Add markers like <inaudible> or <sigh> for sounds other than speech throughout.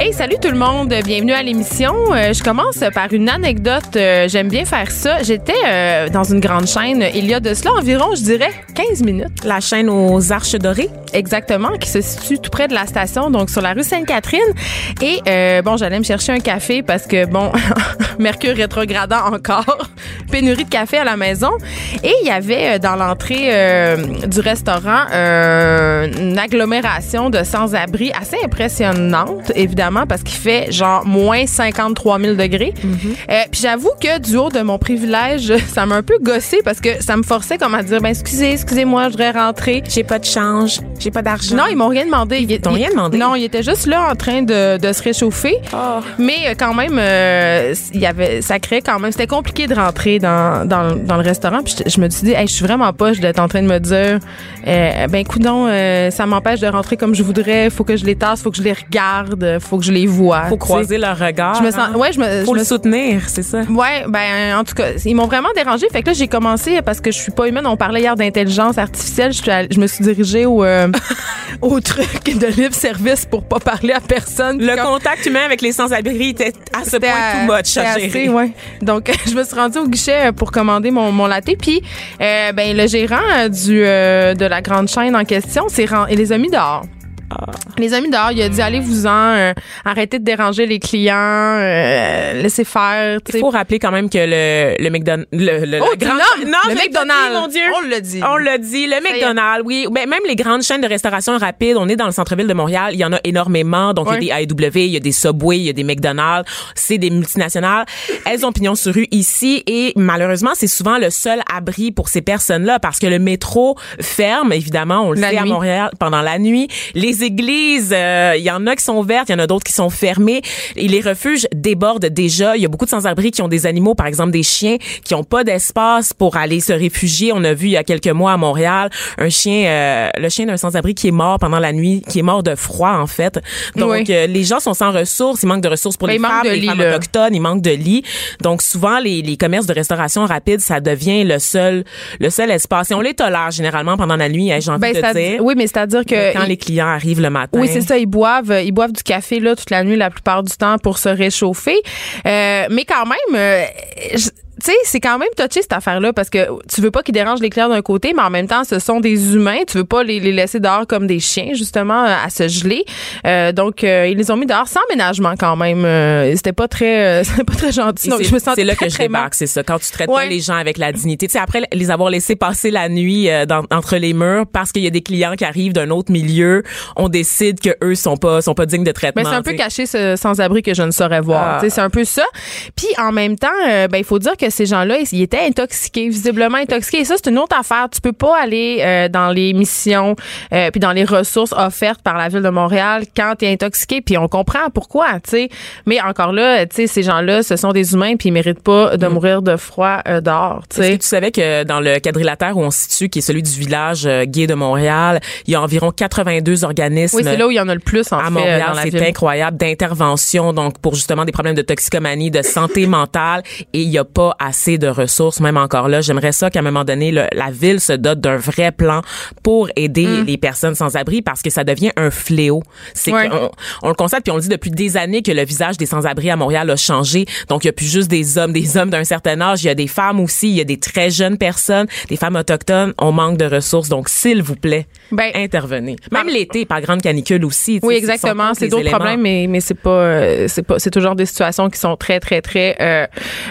Hey, salut tout le monde, bienvenue à l'émission. Euh, je commence par une anecdote. Euh, J'aime bien faire ça. J'étais euh, dans une grande chaîne il y a de cela environ, je dirais, 15 minutes. La chaîne aux Arches Dorées. Exactement, qui se situe tout près de la station, donc sur la rue Sainte-Catherine. Et euh, bon, j'allais me chercher un café parce que bon, <laughs> Mercure rétrogradant encore, <laughs> pénurie de café à la maison. Et il y avait euh, dans l'entrée euh, du restaurant euh, une agglomération de sans-abri assez impressionnante, évidemment, parce qu'il fait genre moins 53 000 degrés. Euh, Puis j'avoue que du haut de mon privilège, <laughs> ça m'a un peu gossé parce que ça me forçait comme à dire, ben excusez, excusez-moi, je voudrais rentrer. J'ai pas de change, j'ai pas d'argent. Non, ils m'ont rien demandé. Ils t'ont rien demandé? Non, ils étaient juste là en train de, de se réchauffer. Oh. Mais euh, quand même, euh, il y avait, ça créait quand même, c'était compliqué de rentrer dans, dans, dans le restaurant. Puis je, je me suis dit, hey, je suis vraiment poche d'être en train de me dire, euh, ben coudon, euh, ça m'empêche de rentrer comme je voudrais. Faut que je les tasse, faut que je les regarde, faut que je les vois. Faut tu sais. croiser leur regard. Je me sens, hein. ouais, je me, Faut je le me soutenir, c'est ça. Ouais, ben en tout cas, ils m'ont vraiment dérangé. Fait que là, j'ai commencé parce que je suis pas humaine. On parlait hier d'intelligence artificielle. Je, suis allée- je me suis dirigée au euh, <laughs> au truc de libre service pour pas parler à personne. Le Comme- contact humain avec les sans-abri était à ce point à- too much à assez, gérer. ouais. Donc, <laughs> je me suis rendue au guichet pour commander mon, mon latte. Puis, euh, ben, le gérant euh, du, euh, de la grande chaîne en question, il les a mis dehors. Ah. Les amis dehors, il a dit allez-vous-en, euh, arrêtez de déranger les clients, euh, laissez faire. Il faut rappeler quand même que le, le McDonald's, le, le, Oh, non, le McDonald's. dit, mon Dieu. On l'a dit. On l'a dit, le. McDonald's, oui. Ben, même les grandes chaînes de restauration rapide, on est dans le centre-ville de Montréal, il y en a énormément. Donc, Ouais. il y a des AEW, il y a des Subway, il y a des McDonald's. C'est des multinationales. Elles ont pignon sur rue ici et malheureusement, c'est souvent le seul abri pour ces personnes-là parce que le métro ferme, évidemment, on le La sait à. Montréal pendant la nuit. Les églises, euh, il y en a qui sont ouvertes, il y en a d'autres qui sont fermées. Et les refuges débordent déjà. Il y a beaucoup de sans-abri qui ont des animaux, par exemple des chiens, qui ont pas d'espace pour aller se réfugier. On a vu il y a quelques mois à Montréal un chien, euh, le chien d'un sans-abri qui est mort pendant la nuit, qui est mort de froid en fait. Donc Oui. euh, les gens sont sans ressources, il manque de ressources pour Ben, les femmes, de les lits, femmes là. autochtones, il manque de lits. Donc souvent les, les commerces de restauration rapide, ça devient le seul le seul espace. Et on les tolère généralement pendant la nuit, hein, j'ai envie Ben, de dire. oui, mais c'est-à-dire que quand il- les clients arrivent Oui, c'est ça. Ils boivent, euh, ils boivent du café là toute la nuit, la plupart du temps, pour se réchauffer. Euh, mais quand même, euh, tu sais, c'est quand même touché cette affaire-là parce que tu veux pas qu'ils dérangent les clients d'un côté, mais en même temps, ce sont des humains. Tu veux pas les, les laisser dehors comme des chiens, justement, euh, à se geler. Euh, donc, euh, ils les ont mis dehors sans ménagement quand même. Euh, c'était pas très, euh, <laughs> c'était pas très gentil. Donc, c'est- je me sens c'est là très, que je débarque, c'est ça. Quand tu traites Ouais. pas les gens avec la dignité, tu sais après les avoir laissés passer la nuit euh, dans- entre les murs parce qu'il y a des clients qui arrivent d'un autre milieu, on décide que eux sont pas sont pas dignes de traitement. Mais c'est un peu caché ce sans-abri que je ne saurais voir. Ah. Tu sais, C'est un peu ça. Puis en même temps, ben il faut dire que ces gens-là, ils étaient intoxiqués, visiblement intoxiqués. Et ça, c'est une autre affaire. Tu peux pas aller euh, dans les missions euh, puis dans les ressources offertes par la ville de Montréal quand tu es intoxiqué. Puis on comprend pourquoi, tu sais. Mais encore là, tu sais, ces gens-là, ce sont des humains puis ils méritent pas de mourir de froid euh, dehors, tu Est-ce que tu savais que dans le quadrilatère où on se situe, qui est celui du village euh, gay de Montréal, il y a environ 82 organismes Oui, c'est là où il y en a le plus en à fait Montréal, dans la c'est ville. incroyable d'intervention donc pour justement des problèmes de toxicomanie, de santé mentale et il y a pas assez de ressources même encore là. J'aimerais ça qu'à un moment donné le- la ville se dote d'un vrai plan pour aider Mm. les personnes sans abri parce que ça devient un fléau. C'est Ouais. qu'on on le constate puis on le dit depuis des années que le visage des sans-abri à Montréal a changé. Donc il y a plus juste des hommes, des hommes d'un certain âge, il y a des femmes aussi, il y a des très jeunes personnes, des femmes autochtones, on manque de ressources. Donc s'il vous plaît, Ben, intervenez. Même l'été par grande canicule aussi. Oui, exactement. C'est d'autres problèmes, mais mais c'est pas euh, c'est pas c'est toujours des situations qui sont très très très euh,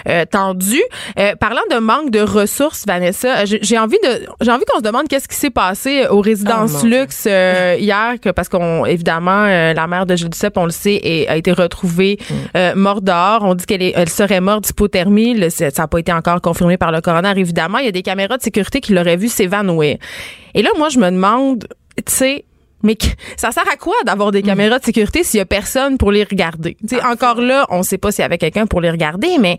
euh, tendues. Euh, parlant de manque de ressources, Vanessa, euh, j'ai envie de j'ai envie qu'on se demande qu'est-ce qui s'est passé aux résidences Oh, luxe euh, hier, que parce qu'on évidemment euh, la mère de Gilles Duceppe, on le sait, est- a été retrouvée Mm. euh, morte dehors. On dit qu'elle elle serait morte d'hypothermie. Le- Ça n'a pas été encore confirmé par le coroner. Évidemment, il y a des caméras de sécurité qui l'auraient vu s'évanouir. Et là, moi, je me demande, tu sais. Mais que- ça sert à quoi d'avoir des caméras de sécurité s'il y a personne pour les regarder? Tu sais, encore là, on sait pas s'il y avait quelqu'un pour les regarder, mais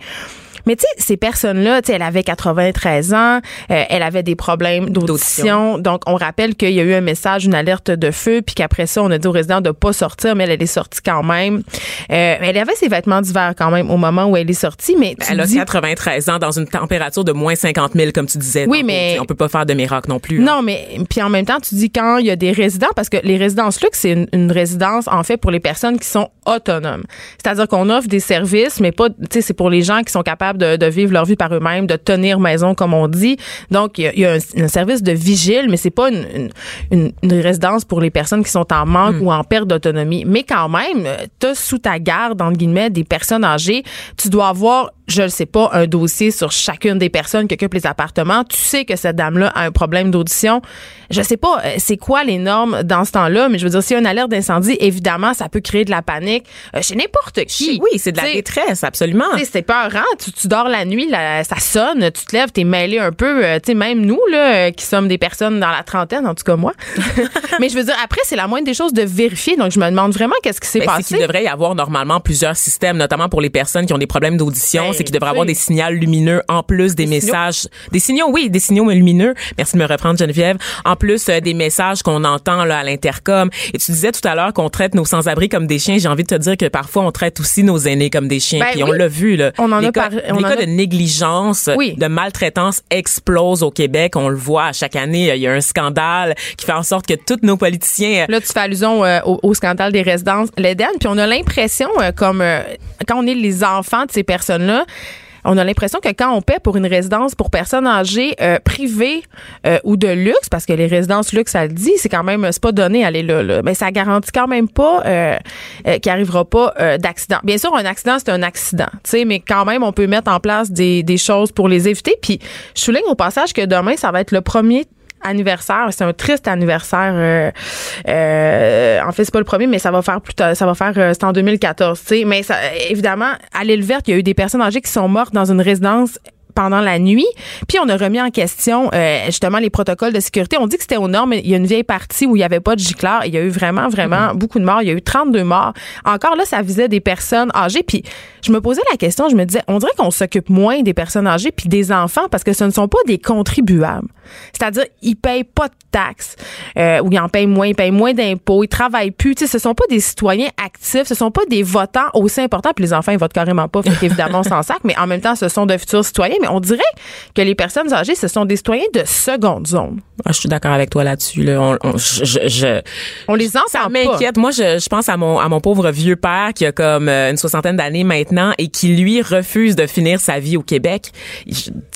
Mais tu sais, ces personnes-là, tu sais, elle avait 93 ans, euh, elle avait des problèmes d'audition. Donc, on rappelle qu'il y a eu un message, une alerte de feu, puis qu'après ça, on a dit aux résidents de pas sortir, mais elle, elle est sortie quand même. Euh, elle avait ses vêtements d'hiver quand même au moment où elle est sortie, mais tu Elle a dis- 93 ans dans une température de moins 50 000, comme tu disais. Oui, mais- On peut pas faire de miracle non plus. hein. Non, mais puis en même temps, tu dis quand il y a des résidents, parce que les résidences luxe, c'est une, une résidence en fait pour les personnes qui sont autonomes. C'est-à-dire qu'on offre des services, mais pas, tu sais, c'est pour les gens qui sont capables de, de vivre leur vie par eux-mêmes, de tenir maison comme on dit. Donc il y a, il y a un, un service de vigile, mais c'est pas une, une, une- une résidence pour les personnes qui sont en manque ou en perte d'autonomie. Mais quand même, tu as sous ta garde entre guillemets des personnes âgées. Tu dois avoir je ne sais pas, un dossier sur chacune des personnes qui occupent les appartements. Tu sais que cette dame-là a un problème d'audition. Je sais pas, euh, c'est quoi les normes dans ce temps-là, mais je veux dire, s'il y a une alerte d'incendie, évidemment, ça peut créer de la panique euh, chez n'importe qui. Oui, c'est de la T'sais, détresse, absolument. c'est peurant. Tu, tu dors la nuit, là, ça sonne, tu te lèves, t'es mêlé un peu. euh, tu sais, même nous, là, euh, qui sommes des personnes dans la trentaine, en tout cas moi. <laughs> mais je veux dire, après, c'est la moindre des choses de vérifier. Donc, je me demande vraiment qu'est-ce qui s'est Ben, passé. qu'il devrait y avoir normalement plusieurs systèmes, notamment pour les personnes qui ont des problèmes d'audition. C'est qu'il devrait avoir des signaux lumineux en plus des, Des signaux? messages. Des signaux, oui, des signaux lumineux. Merci de me reprendre, Geneviève. En plus euh, des messages qu'on entend là à l'intercom. Et tu disais tout à l'heure qu'on traite nos sans-abri comme des chiens. J'ai envie de te dire que parfois on traite aussi nos aînés comme des chiens. Ben Puis oui. on l'a vu là. On en les a cas, par- on les en cas a- de négligence, Oui. de maltraitance explosent au Québec. On le voit à chaque année. Il y a un scandale qui fait en sorte que tous nos politiciens Là, tu fais allusion euh, au, au scandale des résidences l'Éden, puis on a l'impression, euh, comme euh, quand on est les enfants de ces personnes-là, on a l'impression que quand on paie pour une résidence pour personnes âgées euh, privées euh, ou de luxe, parce que les résidences luxe, ça le dit, c'est quand même c'est pas donné aller là, là. mais ça garantit quand même pas euh, euh, qu'il arrivera pas euh, d'accident. Bien sûr, un accident c'est un accident, tu sais, mais quand même on peut mettre en place des, des choses pour les éviter. Puis je souligne au passage que demain ça va être le premier anniversaire. C'est un triste anniversaire. euh, euh, en fait, c'est pas le premier, mais ça va faire plus tard. Ça va faire. euh, c'est en 2014. Tu sais, mais ça, évidemment, à l'île verte, il y a eu des personnes âgées qui sont mortes dans une résidence pendant la nuit. Puis on a remis en question euh, justement les protocoles de sécurité. On dit que c'était aux normes, mais il y a une vieille partie où il y avait pas de gicleur. Il y a eu vraiment, vraiment beaucoup de morts. Il y a eu 32 morts. Encore là, ça visait des personnes âgées. Puis je me posais la question, je me disais, on dirait qu'on s'occupe moins des personnes âgées puis des enfants parce que ce ne sont pas des contribuables. C'est-à-dire, ils payent pas de taxes, euh, ou ils en payent moins, ils payent moins d'impôts, ils travaillent plus. Tu sais, ce sont pas des citoyens actifs, ce sont pas des votants aussi importants. Puis les enfants, ils votent carrément pas, fait qu'évidemment, on s'en sac. Mais en même temps, ce sont de futurs citoyens. Mais on dirait que les personnes âgées, ce sont des citoyens de seconde zone. Ah, je suis d'accord avec toi là-dessus. Là. On, on- je, je, je- On les entend ça m'inquiète. Moi, je, je pense à mon à mon pauvre vieux père qui a comme euh, une soixantaine d'années maintenant et qui lui refuse de finir sa vie au Québec.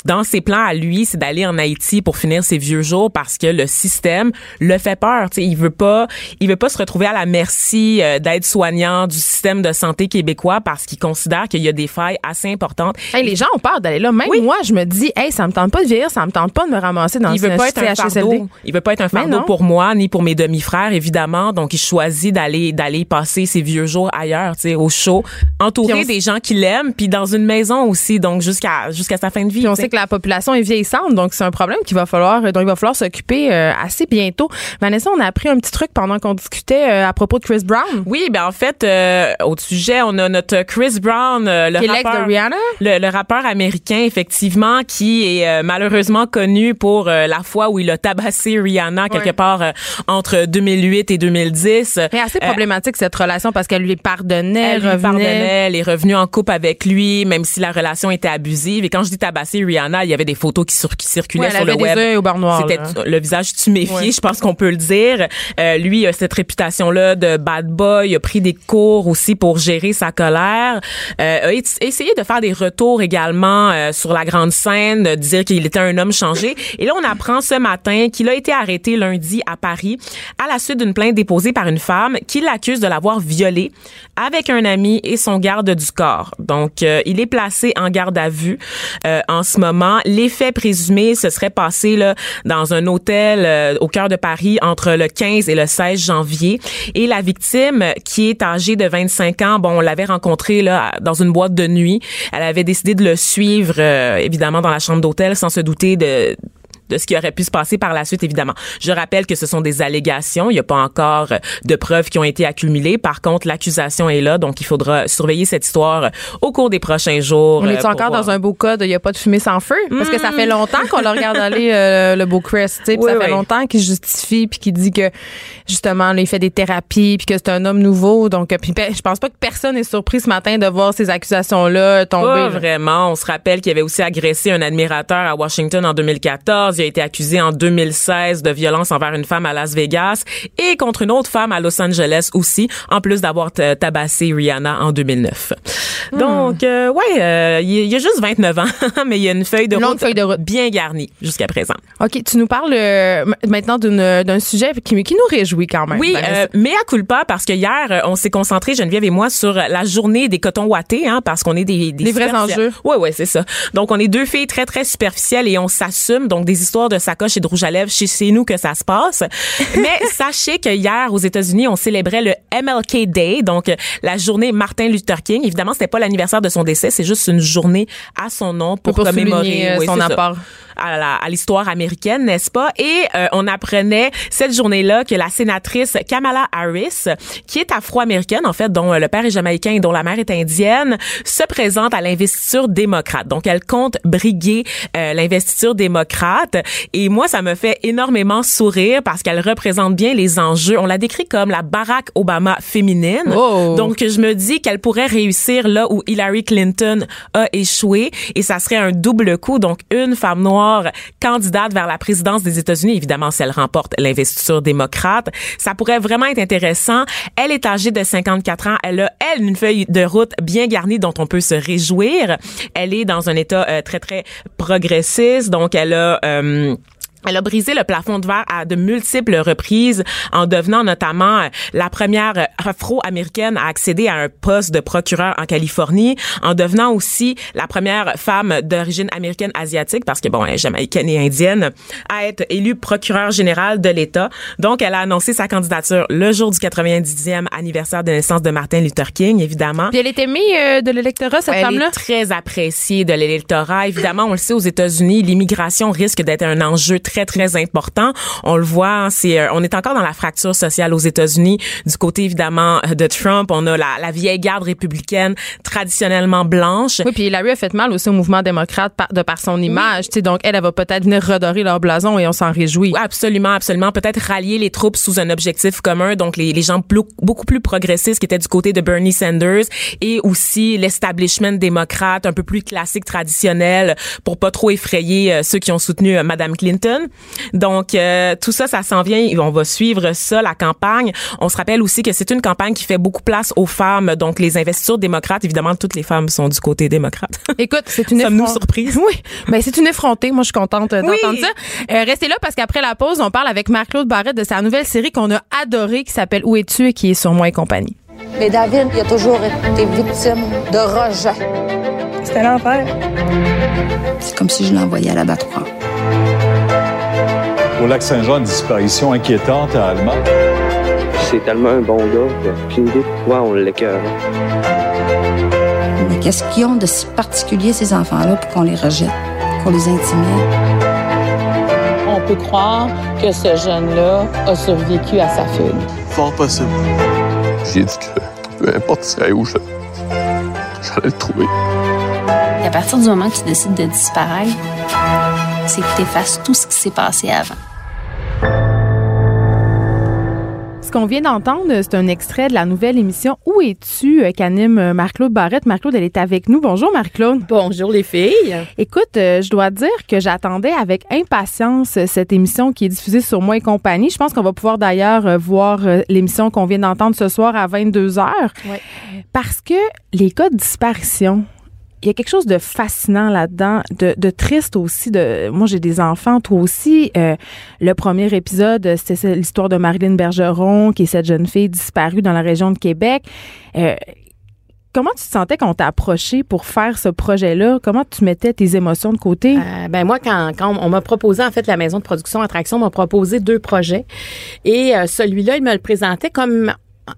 Dans ses plans à lui, c'est d'aller en Haïti pour finir ses vieux jours parce que le système le fait peur. Tu sais, il veut pas, il veut pas se retrouver à la merci euh, d'aide soignant du système de santé québécois parce qu'il considère qu'il y a des failles assez importantes. Hey, les gens ont peur d'aller là. Même Oui. moi, je me dis, hey, ça me tente pas de vieillir, ça me tente pas de me ramasser dans il veut pas être un fardeau. Il veut pas être un fardeau pour moi ni pour mes demi-frères évidemment. Donc il choisit d'aller d'aller passer ses vieux jours ailleurs, tu sais, au chaud, entouré des gens qui l'aiment, puis dans une maison aussi, donc jusqu'à jusqu'à sa fin de vie. Puis on sait que la population est vieillissante, donc c'est un problème qu'il va falloir, dont il va falloir s'occuper euh, assez bientôt. Vanessa, on a appris un petit truc pendant qu'on discutait euh, à propos de Chris Brown, Oui, ben en fait, euh, au sujet, on a notre Chris Brown, euh, le qui rappeur, de Rihanna. le, le rappeur américain, effectivement, qui est euh, malheureusement connu pour euh, la fois où il a tabassé Rihanna quelque part euh, entre 2008 et 2010. Mais assez Euh, problématique cette relation parce qu'elle lui pardonnait, Elle lui revenait. pardonnait, elle est revenue en couple avec lui, même si la relation était abusive. Et quand je dis tabasser Rihanna, il y avait des photos qui, sur- qui circulaient Ouais, sur le des web. au noir, C'était là. le visage tuméfié, Ouais. je pense qu'on peut le dire. Euh, lui a cette réputation-là de bad boy, il a pris des cours aussi pour gérer sa colère. Euh, a essayé de faire des retours également euh, sur la grande scène, de dire qu'il était un homme changé. Et là, on apprend ce matin qu'il a été arrêté lundi à Paris à la suite d'une plainte déposée par une femme qui l'accuse de l'avoir violé avec un ami et son garde du corps. Donc, euh, il est placé en garde à vue euh, en ce moment. Les faits présumés se seraient passés là, dans un hôtel euh, au cœur de Paris entre le 15 et le 16 janvier. Et la victime, qui est âgée de 25 ans, bon, on l'avait rencontrée là, dans une boîte de nuit. Elle avait décidé de le suivre, euh, évidemment, dans la chambre d'hôtel sans se douter de de ce qui aurait pu se passer par la suite, évidemment. Je rappelle que ce sont des allégations. Il n'y a pas encore de preuves qui ont été accumulées. Par contre, l'accusation est là, donc il faudra surveiller cette histoire au cours des prochains jours. On est encore dans un beau code, il n'y a pas de fumée sans feu? Parce que ça fait longtemps qu'on le regarde aller, euh, le beau Chris, tu sais, ça fait longtemps qu'il justifie puis qu'il dit que, justement, là, il fait des thérapies puis que c'est un homme nouveau. Donc, euh, puis je pense pas que personne est surpris ce matin de voir ces accusations-là tomber. Pas vraiment. On se rappelle qu'il avait aussi agressé un admirateur à Washington en 2014. Il a été accusé en 2016 de violence envers une femme à Las Vegas et contre une autre femme à Los Angeles aussi, en plus d'avoir tabassé Rihanna en 2009. Hmm. Donc, euh, ouais, il y, a juste 29 ans, <laughs> mais il y a une feuille de, route, feuille de route bien garnie jusqu'à présent. OK, tu nous parles euh, maintenant d'un sujet qui, qui, nous réjouit quand même. Oui, euh, mais à culpa parce que hier, euh, on s'est concentré, Geneviève et moi, sur la journée des cotons wattés, hein, parce qu'on est des, des Les vrais enjeux. Oui, oui, c'est ça. Donc, on est deux filles très, très superficielles et on s'assume. Donc, des histoires de sacoche et de rouge à lèvres, chez, nous que ça se passe. <laughs> mais sachez que hier, aux États-Unis, on célébrait le MLK Day, donc la journée Martin Luther King. Évidemment, c'était pas l'anniversaire de son décès, c'est juste une journée à son nom pour, commémorer son apport à l'histoire américaine, n'est-ce pas? Et euh, on apprenait cette journée-là que la sénatrice Kamala Harris, qui est afro-américaine, en fait, dont le père est jamaïcain et dont la mère est indienne, se présente à l'investiture démocrate. Donc, elle compte briguer euh, l'investiture démocrate. Et moi, ça me fait énormément sourire parce qu'elle représente bien les enjeux. On la décrit comme la Barack Obama féminine. Oh. Donc, je me dis qu'elle pourrait réussir là où Hillary Clinton a échoué. Et ça serait un double coup. Donc, une femme noire candidate vers la présidence des États-Unis, évidemment, si elle remporte l'investiture démocrate. Ça pourrait vraiment être intéressant. Elle est âgée de 54 ans. Elle a, elle, une feuille de route bien garnie dont on peut se réjouir. Elle est dans un état euh, très, très progressiste. Donc, elle a... Euh, elle a brisé le plafond de verre à de multiples reprises en devenant notamment euh, la première euh, afro-américaine à accéder à un poste de procureur en Californie, en devenant aussi la première femme d'origine américaine asiatique, parce que bon, elle est jamaïcaine et indienne, à être élue procureur générale de l'État. Donc, elle a annoncé sa candidature le jour du 90e anniversaire de naissance de Martin Luther King, évidemment. Puis elle est aimée euh, de l'électorat, cette femme-là? Elle est très appréciée de l'électorat. Évidemment, on le sait, aux États-Unis, l'immigration risque d'être un enjeu très très très important. On le voit, hein, c'est euh, on est encore dans la fracture sociale aux États-Unis. Du côté évidemment de Trump, on a la, la vieille garde républicaine traditionnellement blanche. Oui, puis Hillary a fait mal aussi au mouvement démocrate de par son image. Oui. Donc elle, elle va peut-être venir redorer leur blason et on s'en réjouit. absolument, absolument. Peut-être rallier les troupes sous un objectif commun. Donc les, les gens beaucoup plus progressistes qui étaient du côté de Bernie Sanders et aussi l'establishment démocrate un peu plus classique traditionnel pour pas trop effrayer euh, ceux qui ont soutenu euh, Madame Clinton. Donc euh, tout ça, ça s'en vient. On va suivre ça, la campagne. On se rappelle aussi que c'est une campagne qui fait beaucoup place aux femmes. Donc les investitures démocrates, évidemment, toutes les femmes sont du côté démocrate. Écoute, c'est une <laughs> Sommes-nous surprise Oui, mais c'est une effrontée. Moi, je suis contente d'entendre ça. Euh, restez là parce qu'après la pause, on parle avec Marc-Claude Barrette de sa nouvelle série qu'on a adorée qui s'appelle Où es-tu et qui est sur moi et compagnie. Mais David, il a toujours été victime de rejet. C'était l'enfer. C'est comme si je l'envoyais à l'abattoir. Au lac Saint-Jean, une disparition inquiétante à Allemagne. C'est tellement un bon gars que aucune idée pourquoi on l'écœure. Mais qu'est-ce qu'ils ont de si particulier, ces enfants-là, pour qu'on les rejette, qu'on les intimide? On peut croire que ce jeune-là a survécu à sa fugue. Fort possible. J'ai dit que peu importe ce où je, j'allais le trouver. Et à partir du moment que tu décides de disparaître, c'est que tu effaces tout ce qui s'est passé avant. Qu'on vient d'entendre, c'est un extrait de la nouvelle émission Où es-tu qu'anime Marc-Claude Barrette. Marc-Claude, elle est avec nous. Bonjour Marc-Claude. Bonjour les filles. Écoute, je dois dire que j'attendais avec impatience cette émission qui est diffusée sur Moi et compagnie. Je pense qu'on va pouvoir d'ailleurs voir l'émission qu'on vient d'entendre ce soir à 22 h ouais. Parce que les cas de disparition, il y a quelque chose de fascinant là-dedans, de, de, triste aussi. De, moi, j'ai des enfants, toi aussi. Euh, le premier épisode, c'était l'histoire de Marilyn Bergeron, qui est cette jeune fille disparue dans la région de Québec. Euh, comment tu te sentais quand on t'a approché pour faire ce projet-là? Comment tu mettais tes émotions de côté? Euh, ben moi, quand, quand on m'a proposé, en fait, la maison de production Attraction m'a proposé deux projets. Et celui-là, il me le présentait comme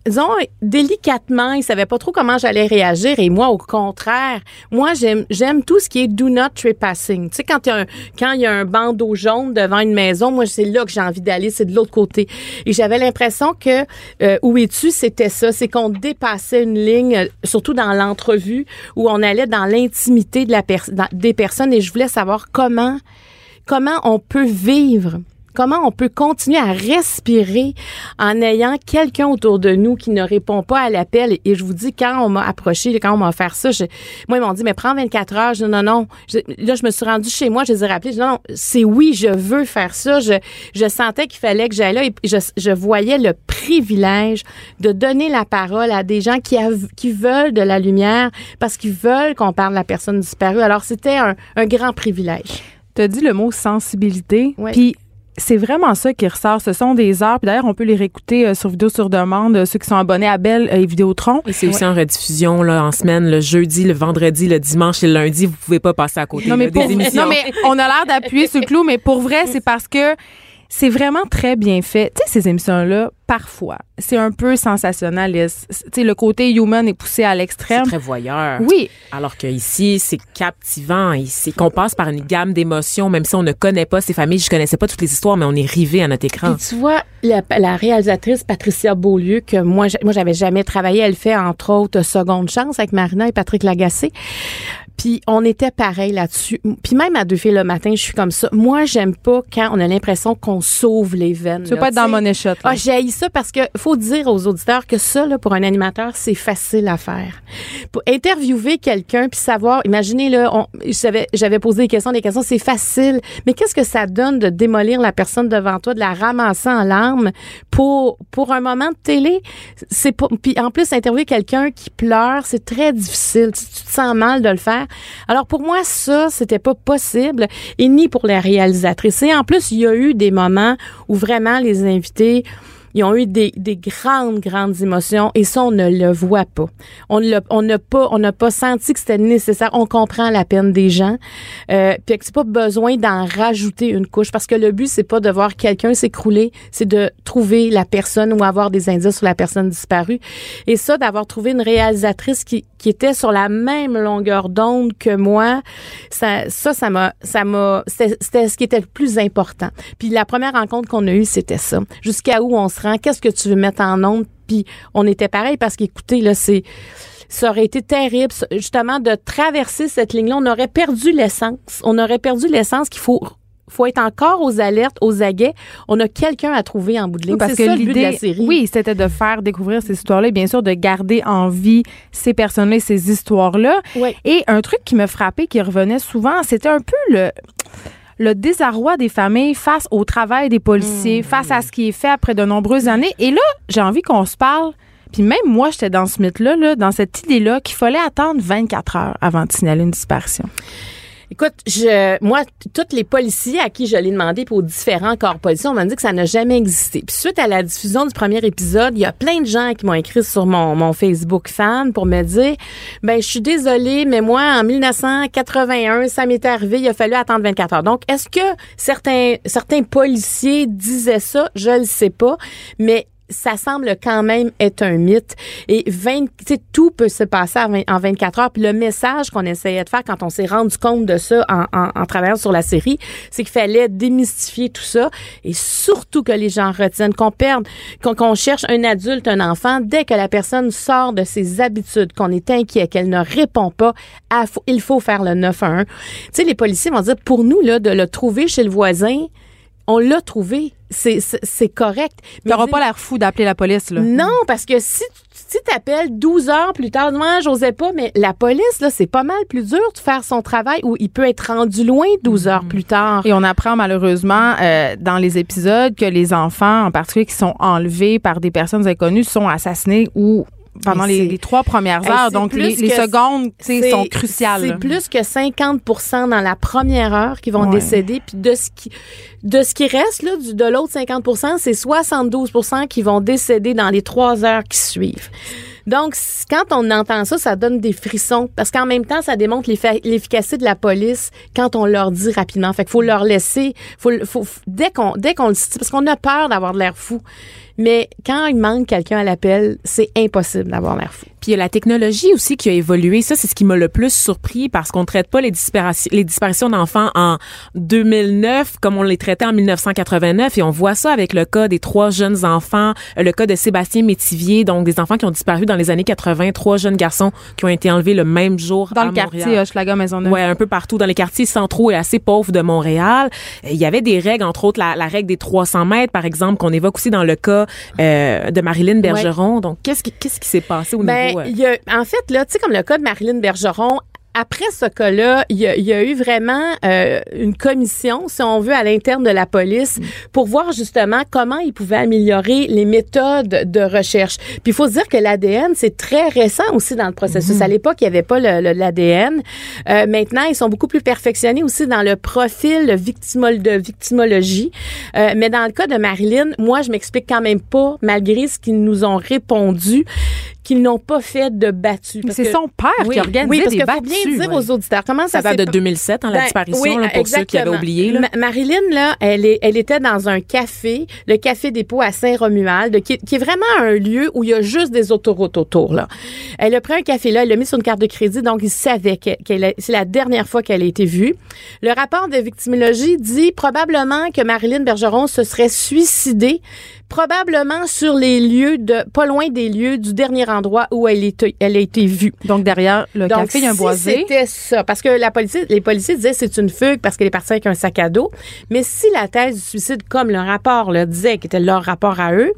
disons, délicatement, il savait pas trop comment j'allais réagir. Et moi, au contraire, moi, j'aime, j'aime tout ce qui est do not trespassing. Tu sais, quand il y a un, quand il y a un bandeau jaune devant une maison, moi, c'est là que j'ai envie d'aller, c'est de l'autre côté. Et j'avais l'impression que, euh, où es-tu, c'était ça. C'est qu'on dépassait une ligne, euh, surtout dans l'entrevue, où on allait dans l'intimité de la des personnes et je voulais savoir comment, comment on peut vivre comment on peut continuer à respirer en ayant quelqu'un autour de nous qui ne répond pas à l'appel? Et je vous dis, quand on m'a approché, quand on m'a offert ça, je- moi, ils m'ont dit, mais prends 24 heures. Je dis, non, non. Je- là, je me suis rendue chez moi, je les ai rappelés. Je dis, non, non, c'est oui, je veux faire ça. Je, je sentais qu'il fallait que j'aille là et je, je voyais le privilège de donner la parole à des gens qui, av- qui veulent de la lumière parce qu'ils veulent qu'on parle de la personne disparue. Alors, c'était un, un grand privilège. Tu as dit le mot sensibilité. Puis c'est vraiment ça qui ressort. Ce sont des heures. Puis d'ailleurs, on peut les réécouter euh, sur vidéo sur demande, euh, ceux qui sont abonnés à Belle euh, et Vidéotron. Et c'est aussi en rediffusion là en semaine, le jeudi, le vendredi, le dimanche et le lundi. Vous pouvez pas passer à côté Non, mais là, pour, des émissions. non, mais on a l'air d'appuyer sur le clou, mais pour vrai, c'est parce que c'est vraiment très bien fait. Tu sais, ces émissions-là, parfois, c'est un peu sensationnaliste. Tu sais, le côté human est poussé à c'est l'extrême. très voyeur. Oui, Alors que ici, c'est captivant. Ici, qu'on passe par une gamme d'émotions, même si on ne connaît pas ces familles. Je connaissais pas toutes les histoires, mais on est rivé à notre écran. Puis tu vois, la, la réalisatrice Patricia Beaulieu, que moi, moi j'avais jamais travaillé, elle fait entre autres Seconde Chance avec Marina et Patrick Lagacé. Puis on était pareil là-dessus. Puis même à deux filles le matin, je suis comme ça. Moi, j'aime pas quand on a l'impression qu'on sauve les veines. tu veux là, pas être dans Shot. là. Ah, j'ai ça parce que faut dire aux auditeurs que ça, là, pour un animateur, c'est facile à faire. Pour interviewer quelqu'un puis savoir, imaginez là, on, j'avais, j'avais posé des questions, des questions, c'est facile. Mais qu'est-ce que ça donne de démolir la personne devant toi, de la ramasser en larmes pour pour un moment de télé? C'est pas. Puis en plus, interviewer quelqu'un qui pleure, c'est très difficile. Tu, tu te sens mal de le faire. Alors pour moi, ça, c'était pas possible et ni pour la réalisatrice. Et en plus, il y a eu des moments où vraiment les invités ils ont eu des, des grandes, grandes émotions et ça, on ne le voit pas. On l'a- on n'a pas, on n'a pas senti que c'était nécessaire. On comprend la peine des gens. Euh, puis que c'est pas besoin d'en rajouter une couche parce que le but, c'est pas de voir quelqu'un s'écrouler, c'est de trouver la personne ou avoir des indices sur la personne disparue. Et ça, d'avoir trouvé une réalisatrice qui, qui était sur la même longueur d'onde que moi, ça, ça, ça m'a, ça m'a, c'était ce qui était le plus important. Puis la première rencontre qu'on a eue, c'était ça. Jusqu'à où on se rend, qu'est-ce que tu veux mettre en onde? Puis on était pareil parce qu'écoutez, là, c'est, ça aurait été terrible, justement, de traverser cette ligne-là. On aurait perdu l'essence. On aurait perdu l'essence qu'il faut faut être encore aux alertes, aux aguets. On a quelqu'un à trouver en bout de ligne. Oui, parce que l'idée, oui, c'était de faire découvrir ces histoires-là et bien sûr de garder en vie ces personnes-là ces histoires-là. Oui. Et un truc qui me frappait, qui revenait souvent, c'était un peu le le désarroi des familles face au travail des policiers, face à ce qui est fait après de nombreuses années. Et là, j'ai envie qu'on se parle. Puis même moi, j'étais dans ce mythe-là, là, dans cette idée-là, qu'il fallait attendre 24 heures avant de signaler une disparition. Écoute, je, moi, tous les policiers à qui je l'ai demandé pour différents corps policiers, on m'a dit que ça n'a jamais existé. Puis suite à la diffusion du premier épisode, il y a plein de gens qui m'ont écrit sur mon, mon Facebook fan pour me dire, ben, je suis désolée, mais moi, en 1981, ça m'est arrivé, il a fallu attendre 24 heures. Donc, est-ce que certains, certains policiers disaient ça? Je le sais pas, mais ça semble quand même être un mythe. Et 20, tu sais, tout peut se passer en 20 en 24 heures. Puis le message qu'on essayait de faire quand on s'est rendu compte de ça en, en, en travaillant sur la série, c'est qu'il fallait démystifier tout ça et surtout que les gens retiennent, qu'on perde, qu'on qu'on cherche un adulte, un enfant, dès que la personne sort de ses habitudes, qu'on est inquiet, qu'elle ne répond pas, à- il faut faire le 911. Tu sais, les policiers vont dire, pour nous, là, de le trouver chez le voisin, on l'a trouvé. C'est, correct. Tu n'auras pas l'air fou d'appeler la police, là. non, parce que si si t'appelles 12 heures plus tard, moi, j'osais pas, mais la police, là, c'est pas mal plus dur de faire son travail où il peut être rendu loin 12 heures plus tard. Et on apprend malheureusement euh, dans les épisodes que les enfants, en particulier qui sont enlevés par des personnes inconnues, sont assassinés ou pendant les, trois premières heures. Donc, les, les secondes sont cruciales. C'est plus que 50 dans la première heure qui vont Ouais. décéder. Puis de ce qui, de ce qui reste, là, du, de l'autre 50 c'est 72 qui vont décéder dans les trois heures qui suivent. Donc, quand on entend ça, ça donne des frissons. Parce qu'en même temps, ça démontre l'efficacité de la police quand on leur dit rapidement. Fait qu'il faut leur laisser, faut, faut, dès qu'on, dès qu'on le parce qu'on a peur d'avoir de l'air fou. Mais quand il manque quelqu'un à l'appel, c'est impossible d'avoir l'air fou. Puis il y a la technologie aussi qui a évolué. Ça, c'est ce qui m'a le plus surpris parce qu'on traite pas les disparitions, les disparitions d'enfants en 2009 comme on les traitait en 1989 et on voit ça avec le cas des trois jeunes enfants, euh, le cas de Sébastien Métivier, donc des enfants qui ont disparu dans les années 80, trois jeunes garçons qui ont été enlevés le même jour dans à le Montréal. quartier Hochelaga Maisonneuve. Ouais, un peu partout dans les quartiers centraux et assez pauvres de Montréal. Il y avait des règles, entre autres la, la règle des 300 mètres, par exemple, qu'on évoque aussi dans le cas euh, de Marilyn Bergeron. Donc, qu'est-ce qui qu'est-ce qui s'est passé au Ben, niveau il y a, en fait, là, tu sais, comme le cas de Marilyn Bergeron, après ce cas-là, il y, a, il y a eu vraiment euh, une commission, si on veut, à l'interne de la police pour voir justement comment ils pouvaient améliorer les méthodes de recherche. Puis il faut se dire que l'ADN, c'est très récent aussi dans le processus. À l'époque, il n'y avait pas l'ADN. Euh, maintenant, ils sont beaucoup plus perfectionnés aussi dans le profil victimol de victimologie. Euh, mais dans le cas de Marilyn, moi, je m'explique quand même pas, malgré ce qu'ils nous ont répondu, qu'ils n'ont pas fait de battu. Mais c'est son père qui organisait oui, parce des qu'il faut bien dire ouais. aux auditeurs comment ça, Ça date de 2007, hein, la Ben, disparition, oui, là, pour ceux qui avaient oublié. Là. Ma- Marilyn, là, elle, est, elle était dans un café, le Café Dépôt à Saint-Romuald, qui, qui est vraiment un lieu où il y a juste des autoroutes autour. Là. Elle a pris un café là, elle l'a mis sur une carte de crédit, donc il savait que c'est la dernière fois qu'elle a été vue. Le rapport de victimologie dit probablement que Marilyn Bergeron se serait suicidée probablement sur les lieux de pas loin des lieux du dernier endroit où elle, est, elle a été vue. Donc derrière le Donc, café, il y a un si boisé. C'était ça. Parce que la police, les policiers disaient c'est une fugue parce qu'elle est partie avec un sac à dos. Mais si la thèse du suicide, comme le rapport le disait, qui était leur rapport à eux,